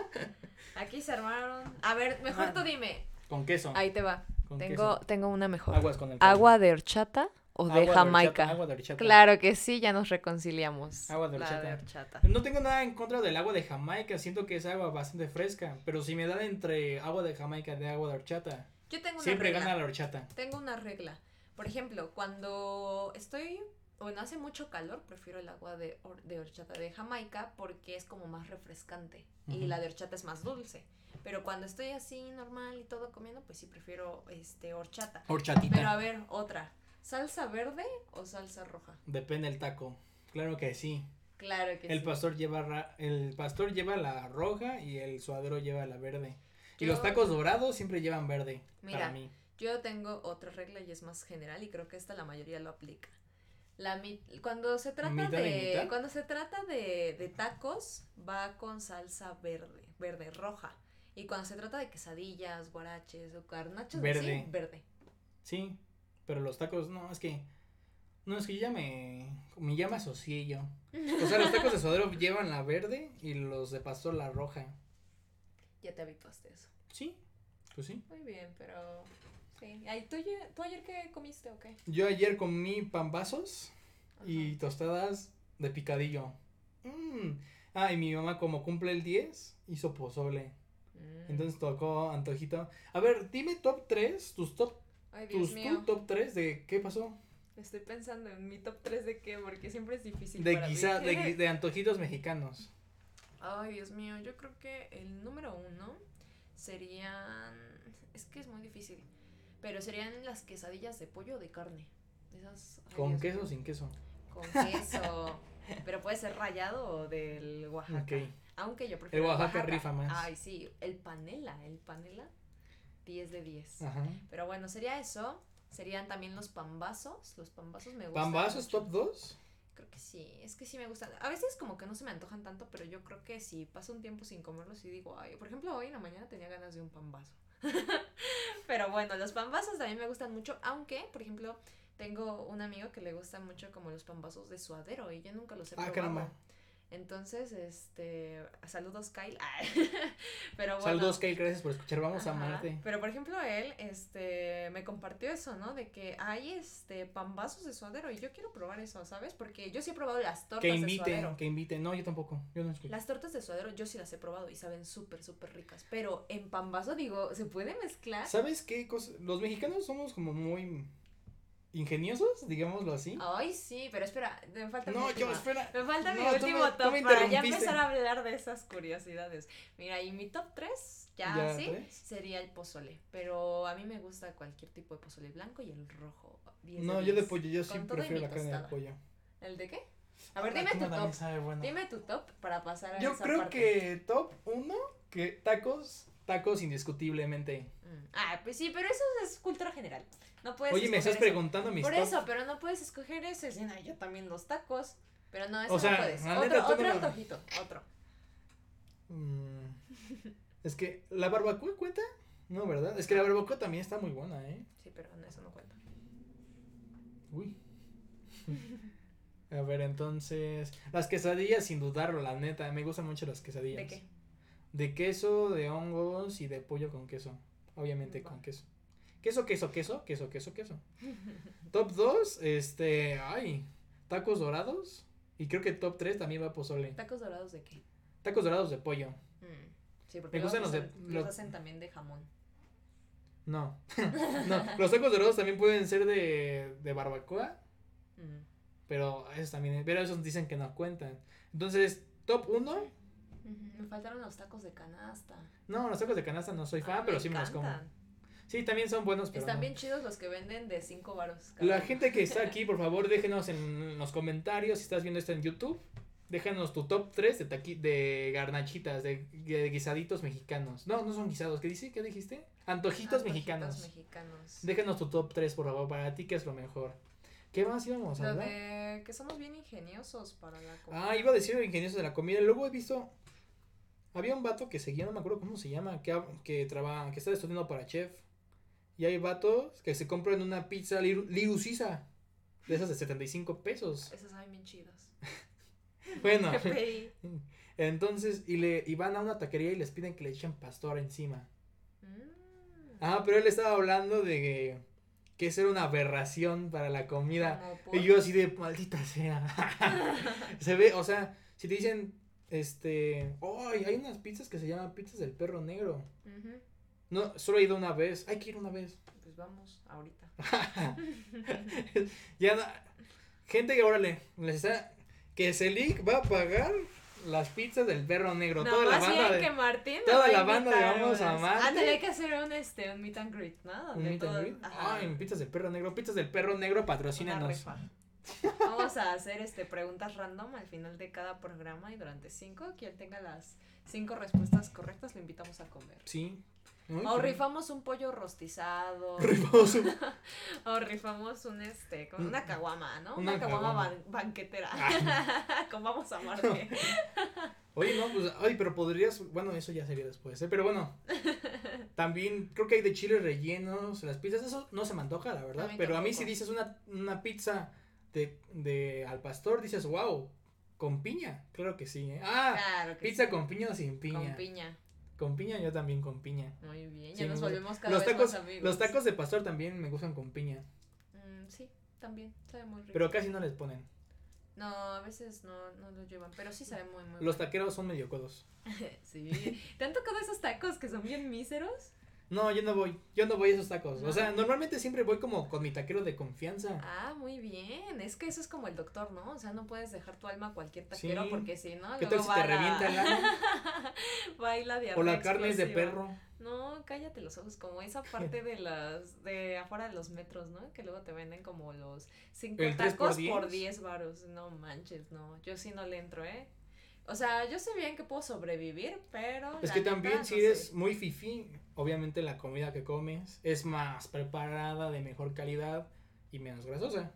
*laughs* Aquí se armaron. A ver, mejor tú dime. Con queso. Ahí te va. tengo, tengo una mejor. Aguas con el Agua de horchata o de Jamaica. agua de horchata. Claro que sí, ya nos reconciliamos. Agua de horchata. No tengo nada en contra del agua de Jamaica, siento que es agua bastante fresca, pero si me dan entre agua de Jamaica y de agua de horchata, Yo tengo una siempre gana la horchata. Tengo una regla. Por ejemplo, cuando estoy bueno, hace mucho calor, prefiero el agua de, de horchata de Jamaica porque es como más refrescante y la de horchata es más dulce. Pero cuando estoy así normal y todo comiendo, pues sí prefiero este horchata. Horchatita. Pero a ver, otra. ¿Salsa verde o salsa roja? Depende del taco. Claro que sí. Claro que el sí. Pastor lleva el pastor lleva la roja y el suadero lleva la verde. y los tacos dorados siempre llevan verde mira, para mí. Yo tengo otra regla y es más general y creo que esta la mayoría lo aplica. La cuando se trata de, cuando se trata de, de tacos va con salsa verde, verde roja. Y cuando se trata de quesadillas, guaraches o carnachos, verde. verde. Sí, pero los tacos, no, es que. No, es que ya me. Me llama asocié yo. O sea, *laughs* los tacos de suadero llevan la verde y los de pastor la roja. Ya te habituaste a eso. Sí, pues sí. Muy bien, pero. Sí. ¿Tú, ¿Tú ayer qué comiste o qué? Yo ayer comí pambazos y tostadas de picadillo. Mm. Ah, y mi mamá, como cumple el 10, hizo pozole. Mm. Entonces tocó antojito. A ver, dime top 3, tus top Ay, Dios tus top 3 de qué pasó. Estoy pensando en mi top 3 de qué, porque siempre es difícil. De quizá, de, *laughs* de, antojitos mexicanos. Ay, Dios mío, yo creo que el número uno serían. Es que es muy difícil. Pero serían las quesadillas de pollo o de carne. Esas. ¿Con queso o sin queso? Con queso. *laughs* pero puede ser rallado o del Oaxaca. Aunque yo prefiero. El Oaxaca, rifa más. Ay, sí. El panela, el panela. 10 de 10. Ajá. Pero bueno, sería eso. Serían también los pambazos. Los pambazos me gustan. ¿Pambazos top 2? Creo que sí, es que sí me gustan. A veces como que no se me antojan tanto, pero yo creo que si paso un tiempo sin comerlos y digo, ay, por ejemplo, hoy en la mañana tenía ganas de un pambazo. *laughs* pero bueno, los pambazos también me gustan mucho, aunque, por ejemplo, tengo un amigo que le gusta mucho como los pambazos de suadero y yo nunca los he ah, probado. Entonces, este, saludos Kyle. *laughs* pero bueno. Saludos Kyle, gracias por escuchar, vamos a amarte. Pero por ejemplo, él, este, me compartió eso, ¿no? De que hay, este, pambazos de suadero y yo quiero probar eso, ¿sabes? Porque yo sí he probado las tortas que invite, de suadero. Que invite, no, yo tampoco, yo no escucho. Las tortas de suadero yo sí las he probado y saben súper, súper ricas, pero en pambazo digo, ¿se puede mezclar? ¿Sabes qué cosa? Los mexicanos somos como muy ingeniosos, digámoslo así. Ay, sí, pero espera, me falta no, mi yo, espera. Me falta mi último top para ya empezar a hablar de esas curiosidades. Mira, y mi top 3, ya, sí, sería el pozole, pero a mí me gusta cualquier tipo de pozole blanco y el rojo. No, yo de pollo, yo sí prefiero la carne de pollo. ¿El de qué? A ver, dime tu top. Dime tu top para pasar a Yo creo que top 1, que tacos, tacos indiscutiblemente. Mm. Ah, pues sí, pero eso es cultura general. No puedes Oye, me estás preguntando mis Por eso, pero no puedes escoger ese. yo también los tacos. Pero no, eso no puedes. Otro, otro antojito, otro. Mm, es que, ¿la barbacoa cuenta? No, ¿verdad? Es que la barbacoa también está muy buena, ¿eh? Sí, pero eso no cuenta. Uy. A ver, entonces. Las quesadillas, sin dudarlo, la neta. Me gustan mucho las quesadillas. ¿De qué? De queso, de hongos y de pollo con queso. Obviamente con queso. Queso, queso, queso, queso, queso, queso. top 2, este, ay, tacos dorados. Y creo que top 3 también va pozole. ¿Tacos dorados de qué? Tacos dorados de pollo. Mm, sí, porque Me gustan los, de, los hacen también de jamón. No, *laughs* no, los tacos dorados también pueden ser de, de barbacoa. Mm. Pero esos también, pero esos dicen que no cuentan. Entonces, top 1. Me faltaron los tacos de canasta. No, los tacos de canasta no soy fan, pero sí me los como. Sí, también son buenos. Pero Están bien chidos los que venden de 5 varos. La gente que está *laughs* aquí, por favor, déjenos en los comentarios si estás viendo esto en YouTube. Déjanos tu top 3 de, taqui de garnachitas, de, guisaditos mexicanos. No, no son guisados. ¿Qué dice? ¿Qué dijiste? Antojitos, mexicanos. mexicanos. Déjenos tu top 3, por favor, para ti, que es lo mejor. ¿Qué más íbamos a hablar? De que somos bien ingeniosos para la comida. Ah, iba a decir ingeniosos de la comida. Luego he visto. Había un vato que seguía, no me acuerdo cómo se llama, que, que trabaja, que está estudiando para chef. Y hay vatos que se compran una pizza lirucisa. De esas de 75 pesos. Esas hay bien chidas. *laughs* bueno. *laughs* entonces, y le y van a una taquería y les piden que le echen pastor encima. Mm. Ah, pero él estaba hablando de que, que eso era una aberración para la comida. Y yo así de maldita sea. *laughs* se ve, o sea, si te dicen, este, oh, hay unas pizzas que se llaman pizzas del perro negro. No, solo he ido una vez. Hay que ir una vez. Pues vamos, ahorita. *laughs* ya no. gente que, órale, les está, que Selic va a pagar las pizzas del perro negro. toda la banda de, que Martín toda la banda de Vamos a Amar. Ah, hay que hacer un, este, un meet and greet, ¿no? un meet and greet. Ah, en pizzas del perro negro. Pizzas del perro negro, patrocínanos. Vamos a hacer este preguntas random al final de cada programa y durante cinco, quien tenga las cinco respuestas correctas, lo invitamos a comer. Sí. O rifamos un pollo rostizado. *laughs* Rifamos un... *laughs* o rifamos un este, con una caguama, ¿no? Una, caguama, banquetera. Ah. *laughs* Como vamos a Marte. Oye, no, pues, ay, pero podrías, bueno, eso ya sería después, ¿eh? Pero bueno, también creo que hay de chiles rellenos, las pizzas, eso no se me antoja, la verdad, pero a mí si dices una, una pizza de, de al pastor, dices, wow, con piña, claro que sí, ¿eh? Ah, pizza con piña o sin piña. Con piña. Con piña, yo también con piña. Muy bien, ya nos volvemos cada los vez tacos, más amigos. Los tacos de pastor también me gustan con piña. Mm, sí, también, sabe muy rico. Pero casi no les ponen. No, a veces no, no los llevan, pero sí sabe muy, muy Los taqueros son medio codos. *laughs* sí. ¿Te han tocado esos tacos que son bien míseros? No, yo no voy, yo no voy a esos tacos. O sea, normalmente siempre voy como con mi taquero de confianza. Ah, muy bien. Es que eso es como el doctor, ¿no? O sea, no puedes dejar tu alma a cualquier taquero porque si no, ¿Qué tal si te revienta el alma? *laughs* Baila de O la carne es de perro. No, cállate los ojos, como esa parte de las, de afuera de los metros, ¿no? Que luego te venden como los cinco tacos por 10 varos. No manches, no. Yo sí no le entro, ¿eh? O sea, yo sé bien que puedo sobrevivir, pero. Es que también, si eres muy fifi, obviamente la comida que comes es más preparada, de mejor calidad y menos grasosa.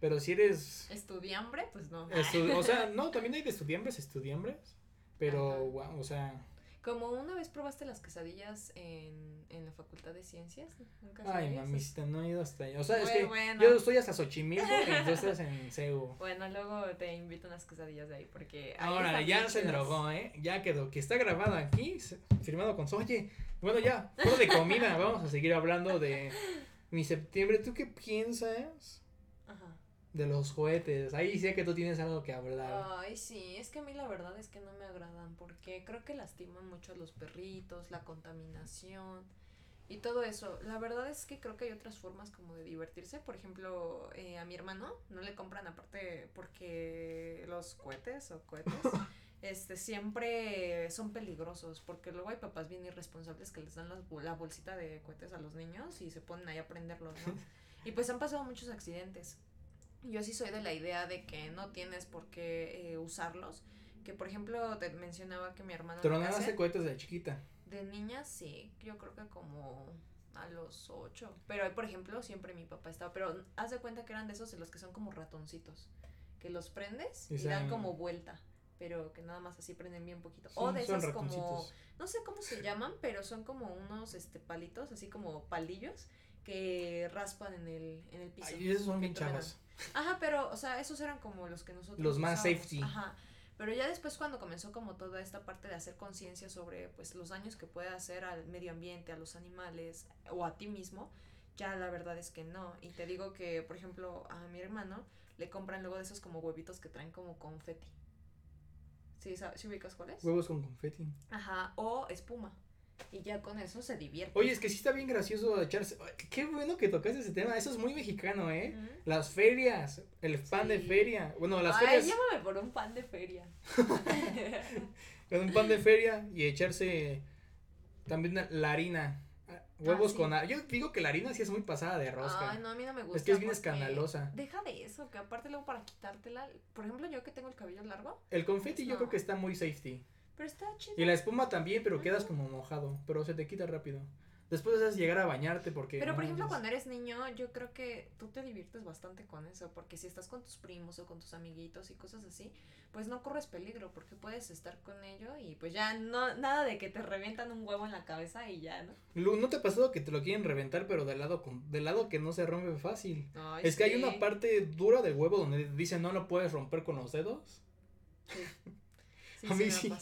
Pero si eres. Estudiambre, pues no. o sea, *laughs* no, también hay de estudiambres, estudiambres. Pero, wow, o sea. Como una vez probaste las quesadillas en, en la Facultad de Ciencias. ¿Nunca Ay, mamista, no he ido hasta allá. O sea, es que yo estoy hasta Xochimilco y tú *laughs* estás en CEU. Bueno, luego te invito a unas quesadillas de ahí porque... Ahora, ya se drogó, ¿eh? Ya quedó. Que está grabado aquí, firmado con Oye, bueno, ya, todo de comida. Vamos a seguir hablando de mi septiembre. ¿Tú qué piensas? De los juguetes. Ahí sí que tú tienes algo que hablar. Ay, sí, es que a mí la verdad es que no me agradan porque creo que lastiman mucho a los perritos, la contaminación y todo eso. La verdad es que creo que hay otras formas como de divertirse. Por ejemplo, eh, a mi hermano no le compran aparte porque los cohetes o cohetes *laughs* este siempre son peligrosos porque luego hay papás bien irresponsables que les dan la bolsita de cohetes a los niños y se ponen ahí a prenderlos, ¿no? *laughs* y pues han pasado muchos accidentes. Yo sí soy de la idea de que no tienes por qué eh, usarlos. Que por ejemplo te mencionaba que mi no hace cohetes de chiquita. De niña sí, yo creo que como a los ocho. Pero por ejemplo siempre mi papá estaba, pero haz de cuenta que eran de esos de los que son como ratoncitos. Que los prendes y, dan como vuelta. Pero que nada más así prenden bien poquito. o de esos como, no sé cómo se llaman, pero son como unos este palitos, así como palillos que raspan en el, en el piso. Y esos son bien chavos. Ajá, pero, o sea, esos eran como los que nosotros. Los más safety. Ajá. Pero ya después cuando comenzó como toda esta parte de hacer conciencia sobre pues los daños que puede hacer al medio ambiente, a los animales o a ti mismo, ya la verdad es que no. Y te digo que, por ejemplo, a mi hermano le compran luego de esos como huevitos que traen como confeti. ¿Sí, sabes, ¿sí ubicas cuáles? Huevos con confeti. Ajá, o espuma. Y ya con eso se divierte. Oye, es que sí está bien gracioso echarse. Qué bueno que tocaste ese tema. Eso es muy mexicano, ¿eh? Las ferias, el pan de feria. Bueno, las Ay, ferias. llámame por un pan de feria. *laughs* un pan de feria y echarse también la harina. Huevos ah, con. Yo digo que la harina sí es muy pasada de rosca. Ay, no, a mí no me gusta. Es que es bien escandalosa. Deja de eso, que aparte luego para quitártela. Por ejemplo, yo que tengo el cabello largo. El confeti pues yo creo que está muy safety. Pero está chido. Y la espuma también, pero quedas como mojado, pero se te quita rápido. Después de llegar a bañarte porque... Pero por ejemplo, cuando eres niño, yo creo que tú te diviertes bastante con eso, porque si estás con tus primos o con tus amiguitos y cosas así, pues no corres peligro, porque puedes estar con ellos y pues ya no, nada de que te revientan un huevo en la cabeza y ya, ¿no? ¿No te ha pasado que te lo quieren reventar, pero del lado, con, del lado que no se rompe fácil? es que hay una parte dura del huevo donde dicen no lo puedes romper con los dedos. Sí. A mí sí.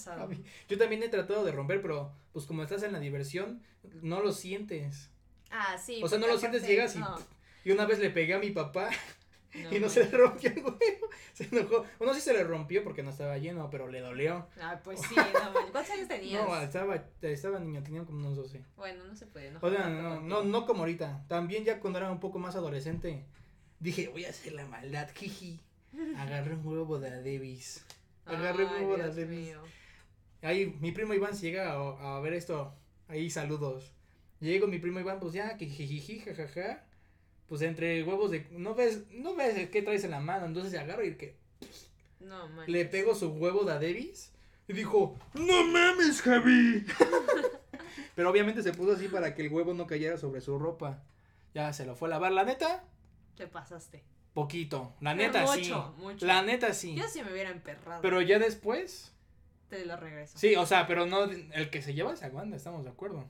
Yo también he tratado de romper, pero pues como estás en la diversión, no lo sientes. Ah, sí. O sea, no lo sientes, llegas y, y una vez le pegué a mi papá *laughs* y no se le rompió el huevo. *laughs* Se enojó. Uno sí se le rompió porque no estaba lleno, pero le dolió. Ah, pues *laughs* sí, no, ¿cuántos años tenías? No, estaba, estaba niño, tenía como unos 12. Bueno, no se puede, ¿no? O sea, no, no, no como ahorita. También ya cuando era un poco más adolescente, Dije, voy a hacer la maldad, jiji. Agarré un huevo de Davis. Agarré huevo de Davis. Ahí mi primo Iván si llega a, ver esto. Ahí saludos. Llego mi primo Iván, pues ya, que jiji, jajaja. Pues entre huevos de. No ves, no ves qué traes en la mano. Entonces agarro y que. No, man. Le pego su huevo de Davis. Y dijo, no mames, Javi. *laughs* Pero obviamente se puso así para que el huevo no cayera sobre su ropa. Ya se lo fue a lavar. La neta. ¿Qué pasaste? Poquito. La neta sí. Mucho. La neta sí. Yo sí me hubiera emperrado. Pero ya después. Te lo regreso. Sí, o sea, pero no. El que se lleva se aguanta, estamos de acuerdo.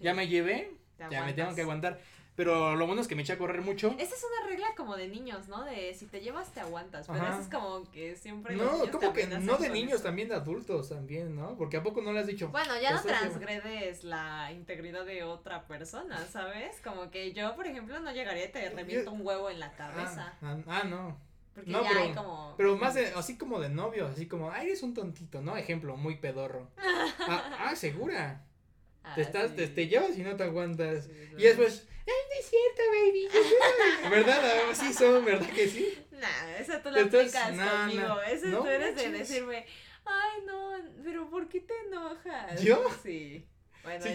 Ya me llevé. ya me tengo que aguantar. Pero lo bueno es que me eché a correr mucho. Esa es una regla como de niños, ¿no? De si te llevas te aguantas. Pero eso es como que siempre. No, como que no de niños, también de adultos también, ¿no? Porque a poco no le has dicho. Bueno, ya no transgredes la integridad de otra persona, ¿sabes? Como que yo, por ejemplo, no llegaría y te reviento un huevo en la cabeza. Ah, ah, ah no. Porque no, ya pero, hay como... pero más de, así como de novio, así como, ay, eres un tontito, ¿no? Ejemplo, muy pedorro. *laughs* ah, ah, segura. te estás, te, te, llevas y no te aguantas. y después, es cierto, baby. *laughs* ¿Verdad? Sí son, ¿verdad que sí? Nah, eso tú lo explicas conmigo. Eso tú eres de decirme, ay, no, pero ¿por qué te enojas? ¿Yo? Sí. Bueno,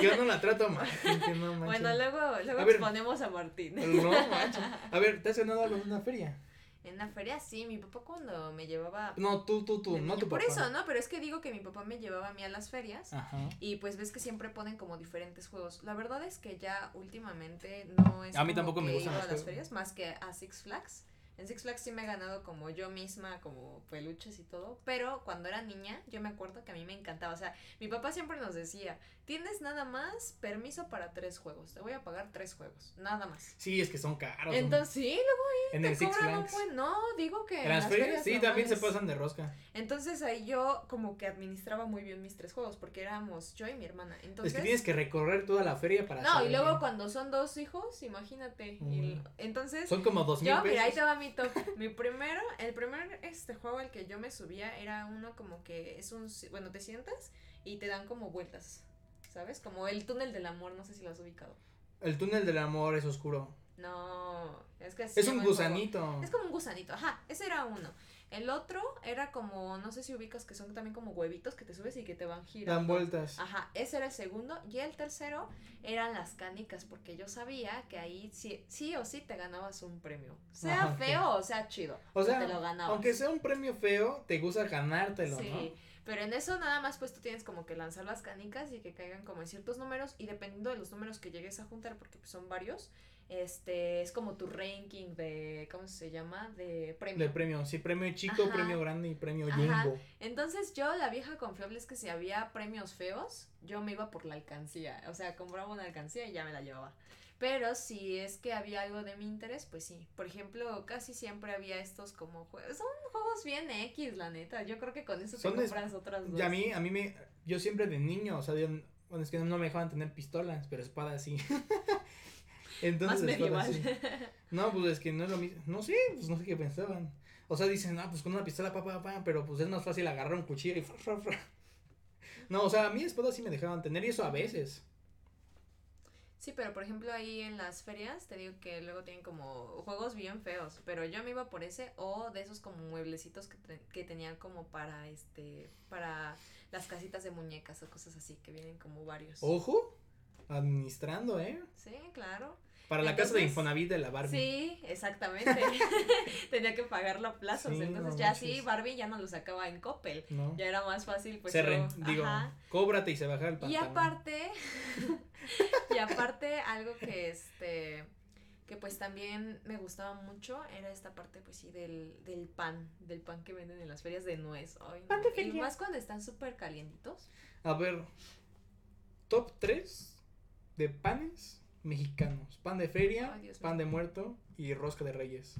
yo no la trato mal. *laughs* bueno, luego, luego exponemos a Martín. No, *laughs* manches. A ver, ¿te has ganado algo en una feria? En la feria sí, mi papá cuando me llevaba... No, tú, tú, tú, no tu Por eso, ¿no? Pero es que digo que mi papá me llevaba a mí a las ferias Ajá. y pues ves que siempre ponen como diferentes juegos. La verdad es que ya últimamente no es... A mí tampoco me gustan a las ferias más que a Six Flags. En Six Flags sí me he ganado como yo misma, como peluches y todo, pero cuando era niña yo me acuerdo que a mí me encantaba, o sea, mi papá siempre nos decía, tienes nada más permiso para tres juegos, te voy a pagar tres juegos, nada más. Sí, es que son caros. Entonces, sí, luego ahí en te el Six Flags. no, digo que en, las, ferias, sí, también se pasan de rosca. Entonces ahí yo como que administraba muy bien mis tres juegos porque éramos yo y mi hermana. Entonces, es que tienes que recorrer toda la feria para No, y luego cuando son dos hijos, imagínate. y, entonces son como dos mil yo, Mira, ahí te va mi top. mi primero, el primer este juego al que yo me subía era uno como que es un bueno, te sientas y te dan como vueltas. ¿Sabes? Como el túnel del amor, no sé si lo has ubicado. El túnel del amor es oscuro. No, es que Es un gusanito. Es como un gusanito, ajá, ese era uno. El otro era como, no sé si ubicas que son también como huevitos que te subes y que te van girando. Dan vueltas. Ajá, ese era el segundo. Y el tercero eran las canicas, porque yo sabía que ahí sí, sí o sí te ganabas un premio. Sea feo o sea chido. O sea, te lo ganabas. aunque sea un premio feo, te gusta ganártelo, sí. Pero en eso nada más pues tú tienes como que lanzar las canicas y que caigan como en ciertos números y dependiendo de los números que llegues a juntar, porque pues, son varios, este es como tu ranking de cómo se llama de premio. De premio sí premio chico premio grande y premio jumbo. Entonces yo la vieja confiable es que si había premios feos yo me iba por la alcancía o sea compraba una alcancía y ya me la llevaba pero si es que había algo de mi interés, pues sí. Por ejemplo, casi siempre había estos como juegos. Son juegos bien X, la neta. Yo creo que con eso te compras otras dos. Y a mí, a mí me. Yo siempre de niño, o sea, bueno, es que no me dejaban tener pistolas, pero espadas sí. *laughs* Entonces, Más medieval. No, pues es que no es lo mismo. No sé, pues no sé qué pensaban. O sea, dicen, ah, pues con una pistola, pa, pa, pa, pero pues es más fácil agarrar un cuchillo y *laughs* fra, fra, fra. No, o sea, a mí espadas sí me dejaban tener y eso a veces. Sí, pero por ejemplo ahí en las ferias te digo que luego tienen como juegos bien feos, pero yo me iba por ese o de esos como mueblecitos que, que tenían como para este, para las casitas de muñecas o cosas así, que vienen como varios. Ojo, administrando, ¿eh? Sí, claro. Para la casa de Infonavit de la Barbie. Sí, exactamente. *laughs* Tenía que pagarlo a plazos. entonces ya sí, Barbie ya no lo sacaba en Coppel. Ya era más fácil, pues. Se digo, cóbrate y se baja el pantalón. Y aparte, *laughs* y aparte, algo que este que pues también me gustaba mucho era esta parte pues sí del, del pan, del pan que venden en las ferias de nuez. pan de Y más cuando están súper calientitos. A ver, top 3 de panes mexicanos. Pan de feria, pan de muerto y rosca de reyes.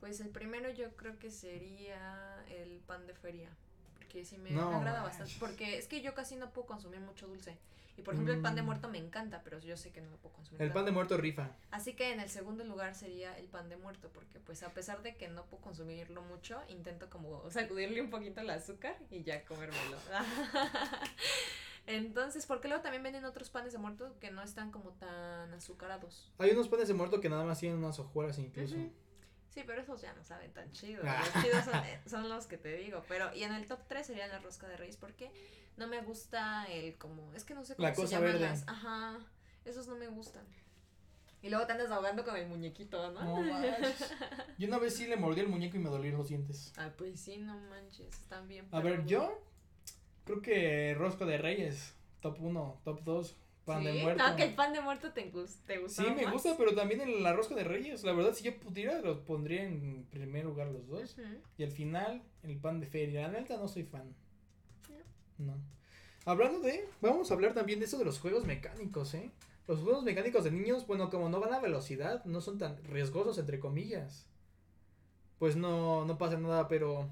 Pues el primero yo creo que sería el pan de feria. Porque sí me, agrada bastante. Porque es que yo casi no puedo consumir mucho dulce. Y por ejemplo, el pan de mm. muerto me encanta, pero yo sé que no lo puedo consumir. El pan de muerto rifa. Así que en el segundo lugar sería el pan de muerto, porque pues a pesar de que no puedo consumirlo mucho, intento como sacudirle un poquito el azúcar y ya comérmelo. *laughs* Entonces, porque luego también venden otros panes de muerto que no están como tan azucarados. Hay unos panes de muerto que nada más tienen unas hojuelas incluso. Sí, pero esos ya no saben tan chidos. Ah. Los chidos *laughs* son, los que te digo. Pero, y en el top 3 sería la rosca de reyes, porque no me gusta el como, es que no sé cómo la se cosa verde. ajá, esos no me gustan. Y luego te andas ahogando con el muñequito, ¿no? No manches. Yo una vez sí le mordí el muñeco y me dolieron los dientes. Ah, pues sí, no manches, están bien. A ver, yo creo que Rosco de Reyes, top 1, top 2, pan de muerto. No, que el pan de muerto te, gusta. Sí, me gusta, pero también el Rosco de Reyes. La verdad, si yo pudiera, los pondría en primer lugar los dos. Y al final, el pan de feria. La neta no soy fan. No. Hablando de, vamos a hablar también de eso de los juegos mecánicos, ¿eh? Los juegos mecánicos de niños, bueno, como no van a velocidad, no son tan riesgosos, entre comillas. Pues no, no pasa nada, pero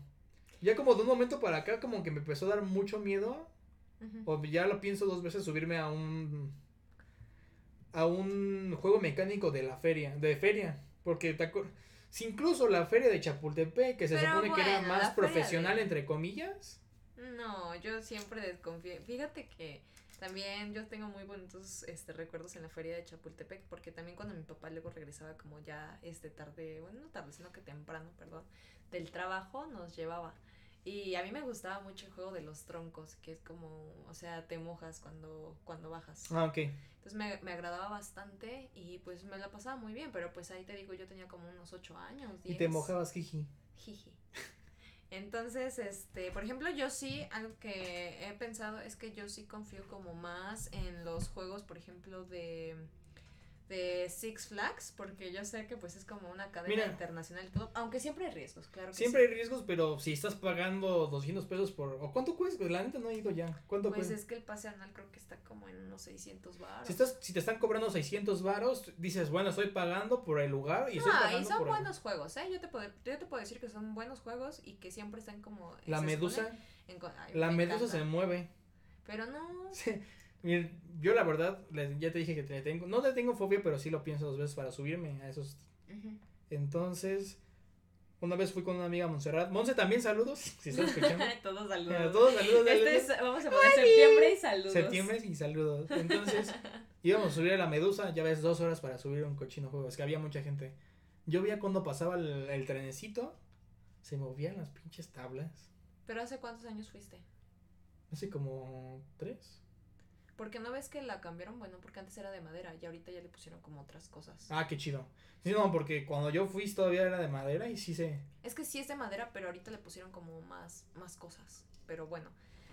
ya como de un momento para acá, como que me empezó a dar mucho miedo. O ya lo pienso dos veces subirme a un. a un juego mecánico de la feria. De feria. Porque te si incluso la feria de Chapultepec, que se supone que era más profesional, entre comillas. No, yo siempre desconfío. Fíjate que también yo tengo muy bonitos este, recuerdos en la feria de Chapultepec, porque también cuando mi papá luego regresaba como ya este tarde, bueno, no tarde, sino que temprano, perdón, del trabajo nos llevaba. Y a mí me gustaba mucho el juego de los troncos, que es como, o sea, te mojas cuando, cuando bajas. Ah, ok. Entonces me, me agradaba bastante y pues me la pasaba muy bien, pero pues ahí te digo, yo tenía como unos ocho años. Y te mojabas, jiji. Jiji. Entonces, este, por ejemplo, yo sí, algo que he pensado es que yo sí confío como más en los juegos, por ejemplo, de de Six Flags, porque yo sé que pues es como una cadena internacional y todo, aunque siempre hay riesgos, claro que Siempre hay riesgos, pero si estás pagando 200 pesos por... ¿O cuánto cuesta? La neta no he ido ya. ¿Cuánto pues es que el pase anual creo que está como en unos 600 baros. Si, estás, si te están cobrando 600 baros, dices, bueno, estoy pagando por el lugar y estoy y son buenos juegos, ¿eh? Yo te, puedo, yo te puedo decir que son buenos juegos y que siempre están como... La medusa. la medusa se mueve. Pero no... *laughs* yo la verdad, ya te dije que te tengo, no te tengo fobia, pero sí lo pienso dos veces para subirme a esos. Entonces, una vez fui con una amiga Montserrat. Monse, también saludos, si estás escuchando. *laughs* todos saludos. Eh, todos saludos. Este vamos a poner septiembre y saludos. Septiembre y saludos. Entonces, *laughs* íbamos a subir a la Medusa, ya ves, dos horas para subir un cochino juego. Es que había mucha gente. Yo veía cuando pasaba el, el trenecito, se movían las pinches tablas. ¿Pero hace cuántos años fuiste? Hace como tres. Porque no ves que la cambiaron, bueno, porque antes era de madera y ahorita ya le pusieron como otras cosas. Ah, qué chido. Sí, no, porque cuando yo fui todavía era de madera y sí se... Es que sí es de madera, pero ahorita le pusieron como más, más cosas. Pero bueno,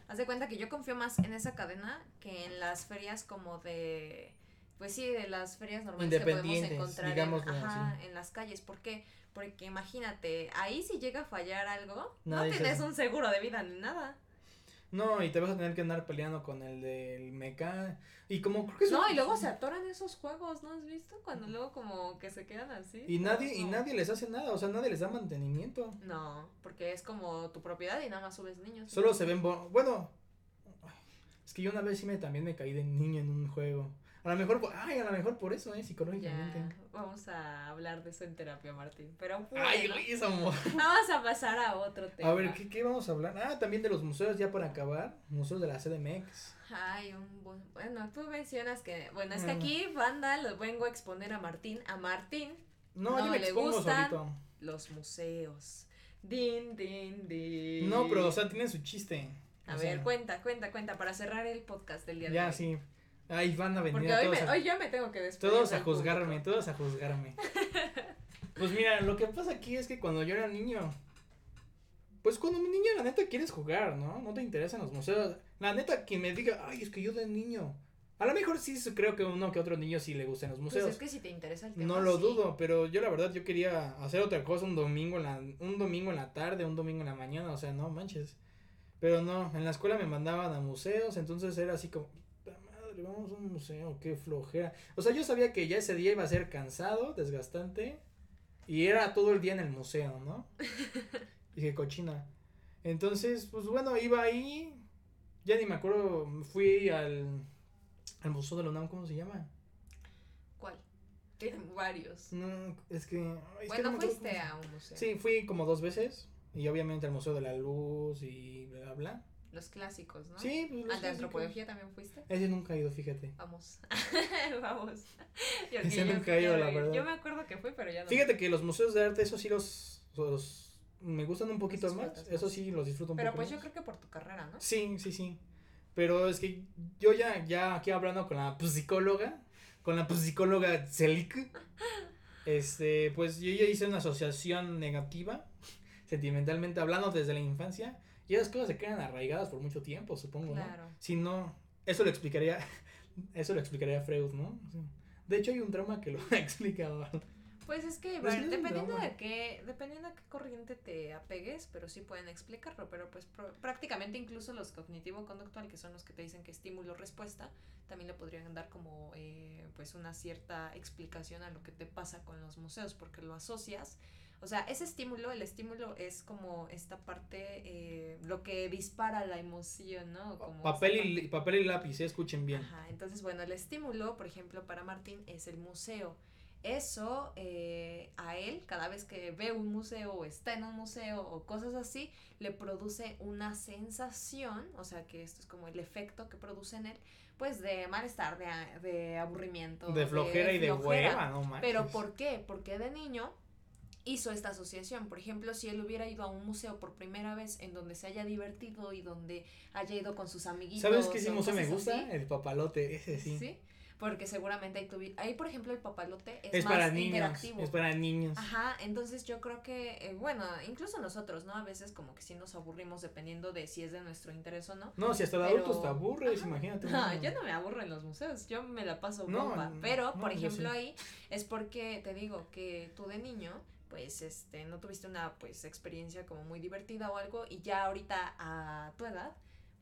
haz de cuenta que yo confío más en esa cadena que en las ferias como de... Pues sí, de las ferias normales que podemos encontrar en, ajá, en las calles. ¿Por qué? Porque imagínate, ahí si llega a fallar algo, no tienes un seguro de vida ni nada. No, y te vas a tener que andar peleando con el del meca. Y como creo que No, y luego se atoran esos juegos, ¿no has visto? Cuando luego como que se quedan así. Y nadie, y nadie les hace nada, o sea, nadie les da mantenimiento. No, porque es como tu propiedad y nada más subes niños. Solo se ven, bueno, es que yo una vez sí me también me caí de niño en un juego. A lo mejor, ay, a lo mejor por eso, ¿eh? Psicológicamente. Vamos a hablar de eso en terapia, Martín. Pero Ay, amor. Vamos a pasar a otro tema. A ver, ¿qué, ¿qué vamos a hablar? Ah, también de los museos, ya para acabar. Museos de la CDMX. Ay, un bueno, tú mencionas que, bueno, es que aquí, banda, lo vengo a exponer a Martín. A Martín no, no le gustan los museos. Din, din, din. No, pero, o sea, tienen su chiste. A ver, cuenta, cuenta, cuenta, para cerrar el podcast del día de hoy. Ya, sí. Ahí van a venir Porque hoy, todos hoy yo me tengo que despedir. Todos a juzgarme, todos a juzgarme. pues mira, lo que pasa aquí es que cuando yo era niño, pues cuando un niño la neta quieres jugar, ¿no? No te interesan los museos. La neta, quien me diga, ay, es que yo de niño. A lo mejor sí creo que uno que otro niño sí le gustan los pues museos. Pues es que si te interesa el tema. No lo dudo, pero yo la verdad yo quería hacer otra cosa un domingo en la, un domingo en la tarde, un domingo en la mañana, o sea, no manches. Pero no, en la escuela me mandaban a museos, entonces era así como, vamos a un museo, qué flojera. O sea, yo sabía que ya ese día iba a ser cansado, desgastante, y era todo el día en el museo, ¿no? *laughs* Dije, cochina. Entonces, pues bueno, iba ahí, ya ni me acuerdo, fui al, al Museo de la UNAM, ¿cómo se llama? ¿Cuál? Tienen varios. No, es que... bueno, fuiste a un museo. Sí, fui como dos veces, y obviamente al Museo de la Luz y bla, bla, bla. Los clásicos, ¿no? Sí, pues los ¿Al de antropología también fuiste? Ese nunca ha ido, fíjate. Vamos. *laughs* Vamos. Ese nunca ha ido, la verdad. Yo me acuerdo que fue, pero ya no. Fíjate que los museos de arte, esos sí los, los me gustan un poquito más. Eso sí los disfruto un pero poco Pero pues yo creo que por tu carrera, ¿no? Sí, sí, sí. Pero es que yo ya, ya aquí hablando con la psicóloga, con la psicóloga Celic, este, pues yo ya hice una asociación negativa, sentimentalmente hablando desde la infancia, y esas cosas se quedan arraigadas por mucho tiempo, supongo, claro. ¿no? Si no, eso lo explicaría, *laughs* eso lo explicaría Freud, ¿no? De hecho hay un trauma que lo *laughs* ha explicado. Pues es que, pues dependiendo de qué, dependiendo de qué corriente te apegues, pero sí pueden explicarlo, pero pues prácticamente incluso los cognitivo-conductual, que son los que te dicen que estímulo-respuesta, también le podrían dar como eh, pues una cierta explicación a lo que te pasa con los museos, porque lo asocias, o sea, ese estímulo, el estímulo es como esta parte, eh, lo que dispara la emoción, ¿no? Como papel, y, papel y lápiz, ¿eh? escuchen bien. Ajá, entonces bueno, el estímulo, por ejemplo, para Martín es el museo eso eh, a él, cada vez que ve un museo o está en un museo o cosas así, le produce una sensación, o sea que esto es como el efecto que produce en él, pues de malestar, de, de aburrimiento. De flojera y de hueva, no manches. Pero ¿por qué? Porque de niño hizo esta asociación. Por ejemplo, si él hubiera ido a un museo por primera vez en donde se haya divertido y donde haya ido con sus amiguitos. ¿Sabes qué museo me gusta? El papalote, ese sí. ¿Sí? porque seguramente ahí tuvi ahí por ejemplo el papalote es, es más para niños, interactivo. Es para niños. Ajá, entonces yo creo que eh, bueno, incluso nosotros, ¿no? A veces como que sí nos aburrimos dependiendo de si es de nuestro interés o no. No, si hasta de adultos te aburres, imagínate. *laughs* No, yo no me aburro en los museos, yo me la paso bomba, pero por ejemplo ahí es porque te digo que tú de niño pues este no tuviste una pues experiencia como muy divertida o algo y ya ahorita a tu edad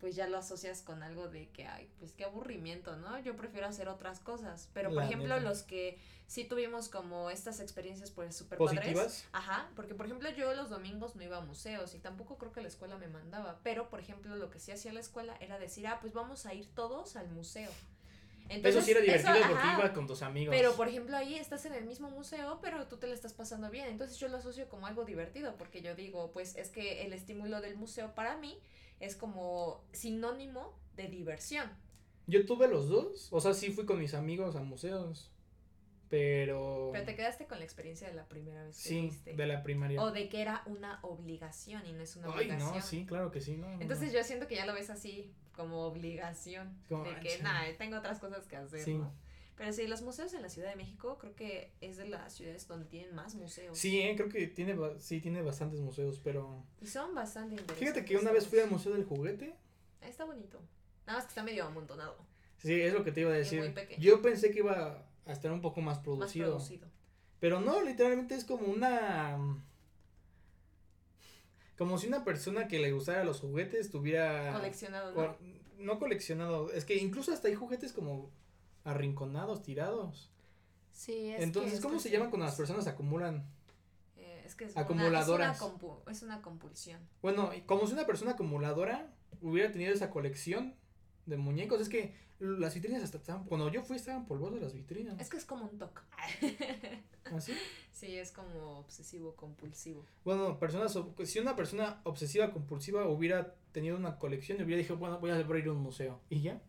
pues ya lo asocias con algo de que, ay, pues qué aburrimiento, ¿no? Yo prefiero hacer otras cosas. Pero, por ejemplo, los que sí tuvimos como estas experiencias, pues, súper padres. Ajá, porque, por ejemplo, yo los domingos no iba a museos y tampoco creo que la escuela me mandaba. Pero, por ejemplo, lo que sí hacía la escuela era decir, ah, pues vamos a ir todos al museo. Entonces, eso sí era divertido porque ibas con tus amigos. Pero, por ejemplo, ahí estás en el mismo museo, pero tú te lo estás pasando bien. Entonces, yo lo asocio como algo divertido porque yo digo, pues, es que el estímulo del museo para mí es como sinónimo de diversión. Yo tuve los dos, o sea, sí fui con mis amigos a museos, pero... Pero te quedaste con la experiencia de la primera vez que Sí, de la primaria. O de que era una obligación y no es una Ay, no, sí, claro que sí, no. Entonces yo siento que ya lo ves así, como obligación, de que, nada, tengo otras cosas que hacer, sí. Pero sí, los museos en la Ciudad de México creo que es de las ciudades donde tienen más museos. Sí, eh, creo que tiene, sí, tiene bastantes museos, pero... Y son bastante interesantes. Fíjate que una vez fui al Museo del Juguete. Está bonito. Nada más que está medio amontonado. Sí, es lo que te iba a decir. Yo pensé que iba a estar un poco más producido. Más producido. Pero no, literalmente es como una... Como si una persona que le gustara los juguetes tuviera... Coleccionado, ¿no? no coleccionado. Es que incluso hasta hay juguetes como arrinconados, tirados. Sí, es Entonces, ¿cómo se llama cuando las personas acumulan? Eh, es que es acumuladoras. Una, es, una compulsión. Bueno, como si una persona acumuladora hubiera tenido esa colección de muñecos, es que las vitrinas hasta estaban, cuando yo fui estaban polvosas las vitrinas. Es que es como un toque. ¿Así? ¿Ah, sí, es como obsesivo compulsivo. Bueno, personas, si una persona obsesiva compulsiva hubiera tenido una colección, hubiera dicho, bueno, voy a abrir un museo. ¿Y ya?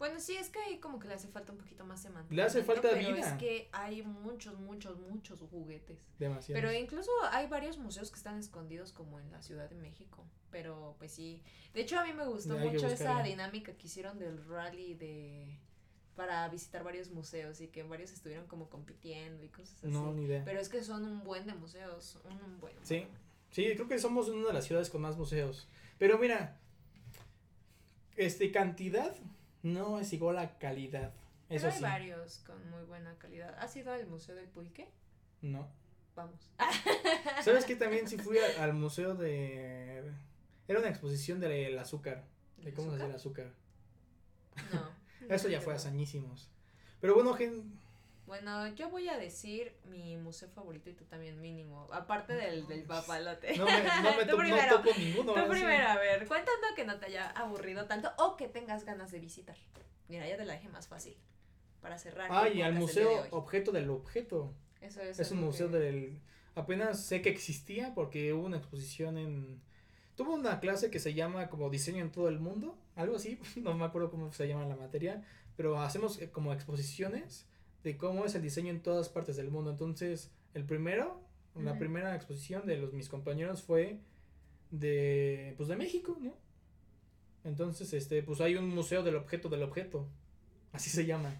Bueno, sí, es que ahí como que le hace falta un poquito más semántica. Le hace falta pero es que hay muchos, muchos, muchos juguetes. Demasiado. Pero incluso hay varios museos que están escondidos como en la Ciudad de México. Pero pues sí. De hecho, a mí me gustó mucho esa dinámica que hicieron del rally de para visitar varios museos y que varios estuvieron como compitiendo y cosas así. No, ni idea. Pero es que son un buen de museos, un, buen. Sí, sí, creo que somos una de las ciudades con más museos. Pero mira, este, cantidad no es igual a calidad. Eso Pero hay varios con muy buena calidad. ¿Has ido al Museo del Pulque? No. Vamos. *laughs* ¿Sabes que también sí fui *laughs* al museo de... Era una exposición del azúcar. De cómo se hace el azúcar. No. *laughs* Eso ya fue hazañísimos. Pero bueno, gen... Bueno, yo voy a decir mi museo favorito y tú también mínimo. Aparte del, del papalote. No me, no me *laughs* primero, no toco ninguno. Tú primero, a ver, cuéntame que no te haya aburrido tanto o que tengas ganas de visitar. Mira, ya te la dejé más fácil. Para cerrar. Ah, y al museo Objeto del Objeto. Eso es. Es un museo del... Apenas sé que existía porque hubo una exposición en... tuvo una clase que se llama como diseño en todo el mundo, algo así, *laughs* no me acuerdo cómo se llama la materia, pero hacemos eh, como exposiciones de cómo es el diseño en todas partes del mundo. Entonces, el primero, la primera exposición de los mis compañeros fue de pues de México, ¿no? Entonces, este, pues hay un museo del objeto del objeto. Así se llama.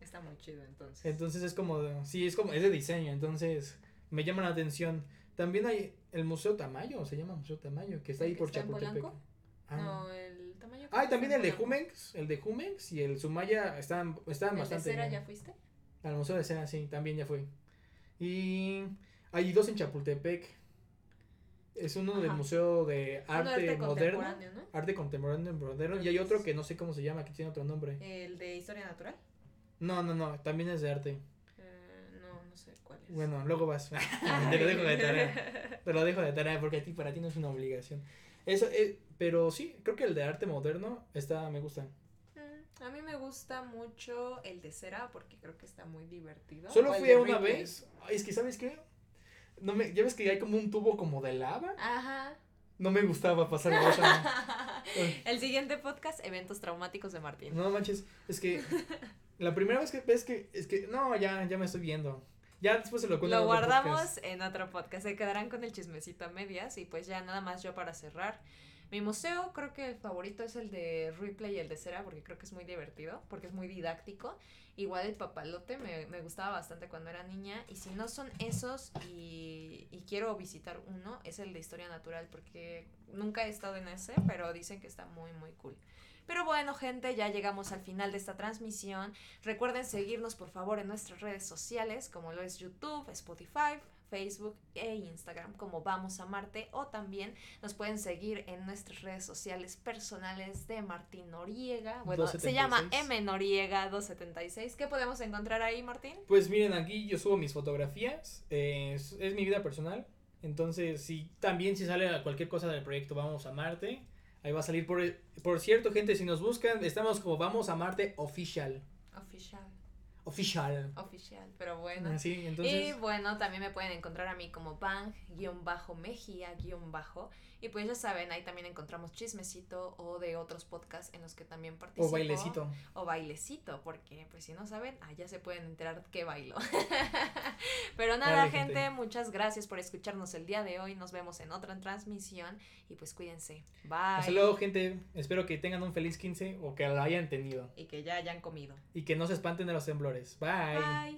Está muy chido entonces. Entonces es como, sí, es como, es de diseño, entonces me llama la atención. También hay el Museo Tamayo, se llama Museo Tamayo, que está ahí por Chapultepec. Ah. No. Ah, y también el de Jumex, el de Jumex y el Sumaya están, están ¿El bastante. ¿De cera ya fuiste? Al Museo de Cera, sí, también ya fui. Y hay dos en Chapultepec. Es uno del Museo de Arte, Moderno. Arte Contemporáneo Moderno. Y hay otro que no sé cómo se llama, que tiene otro nombre. ¿El de Historia Natural? No, no, no, también es de arte. es. Bueno, luego vas. *laughs* Te lo dejo de tarea. Te lo dejo de tarea porque a ti, para ti no es una obligación. Eso, eh, pero sí, creo que el de arte moderno está, me gusta. Mm, a mí me gusta mucho el de cera porque creo que está muy divertido. Solo fui una vez. es que, ¿sabes qué? No me, ya ves que hay como un tubo como de lava. Ajá. No me gustaba pasar *laughs* El siguiente podcast, eventos traumáticos de Martín. No manches, es que la primera vez que ves que, es que, no, ya, ya me estoy viendo. Ya después se lo cuento. Lo guardamos en otro podcast. Se quedarán con el chismecito a medias. Y pues ya nada más yo para cerrar. Mi museo creo que el favorito es el de Ripley y el de Cera porque creo que es muy divertido, porque es muy didáctico. Igual el papalote me, me gustaba bastante cuando era niña. Y si no son esos y, y, quiero visitar uno, es el de Historia Natural porque nunca he estado en ese, pero dicen que está muy, muy cool. Pero bueno, gente, ya llegamos al final de esta transmisión. Recuerden seguirnos por favor en nuestras redes sociales, como lo es YouTube, Spotify, Facebook e Instagram como Vamos a Marte o también nos pueden seguir en nuestras redes sociales personales de Martín Noriega. Bueno, se llama M Noriega 276. ¿Qué podemos encontrar ahí, Martín? Pues miren, aquí yo subo mis fotografías, es, es mi vida personal. Entonces, si también si sale cualquier cosa del proyecto Vamos a Marte, Ahí va a salir. Por, por cierto, gente, si nos buscan, estamos como Vamos a Marte Official. Official. Oficial. Oficial, pero bueno. Sí, entonces... Y bueno, también me pueden encontrar a mí como Bang-Mejía-Bajo. Y pues ya saben, ahí también encontramos chismecito o de otros podcasts en los que también participo. O bailecito. O bailecito, porque pues si no saben, allá se pueden enterar qué bailo. *laughs* Pero nada, gente, muchas gracias por escucharnos el día de hoy. Nos vemos en otra transmisión y pues cuídense. Bye. Hasta luego, gente. Espero que tengan un feliz 15 o que lo hayan tenido. Y que ya hayan comido. Y que no se espanten de los temblores. Bye. Bye.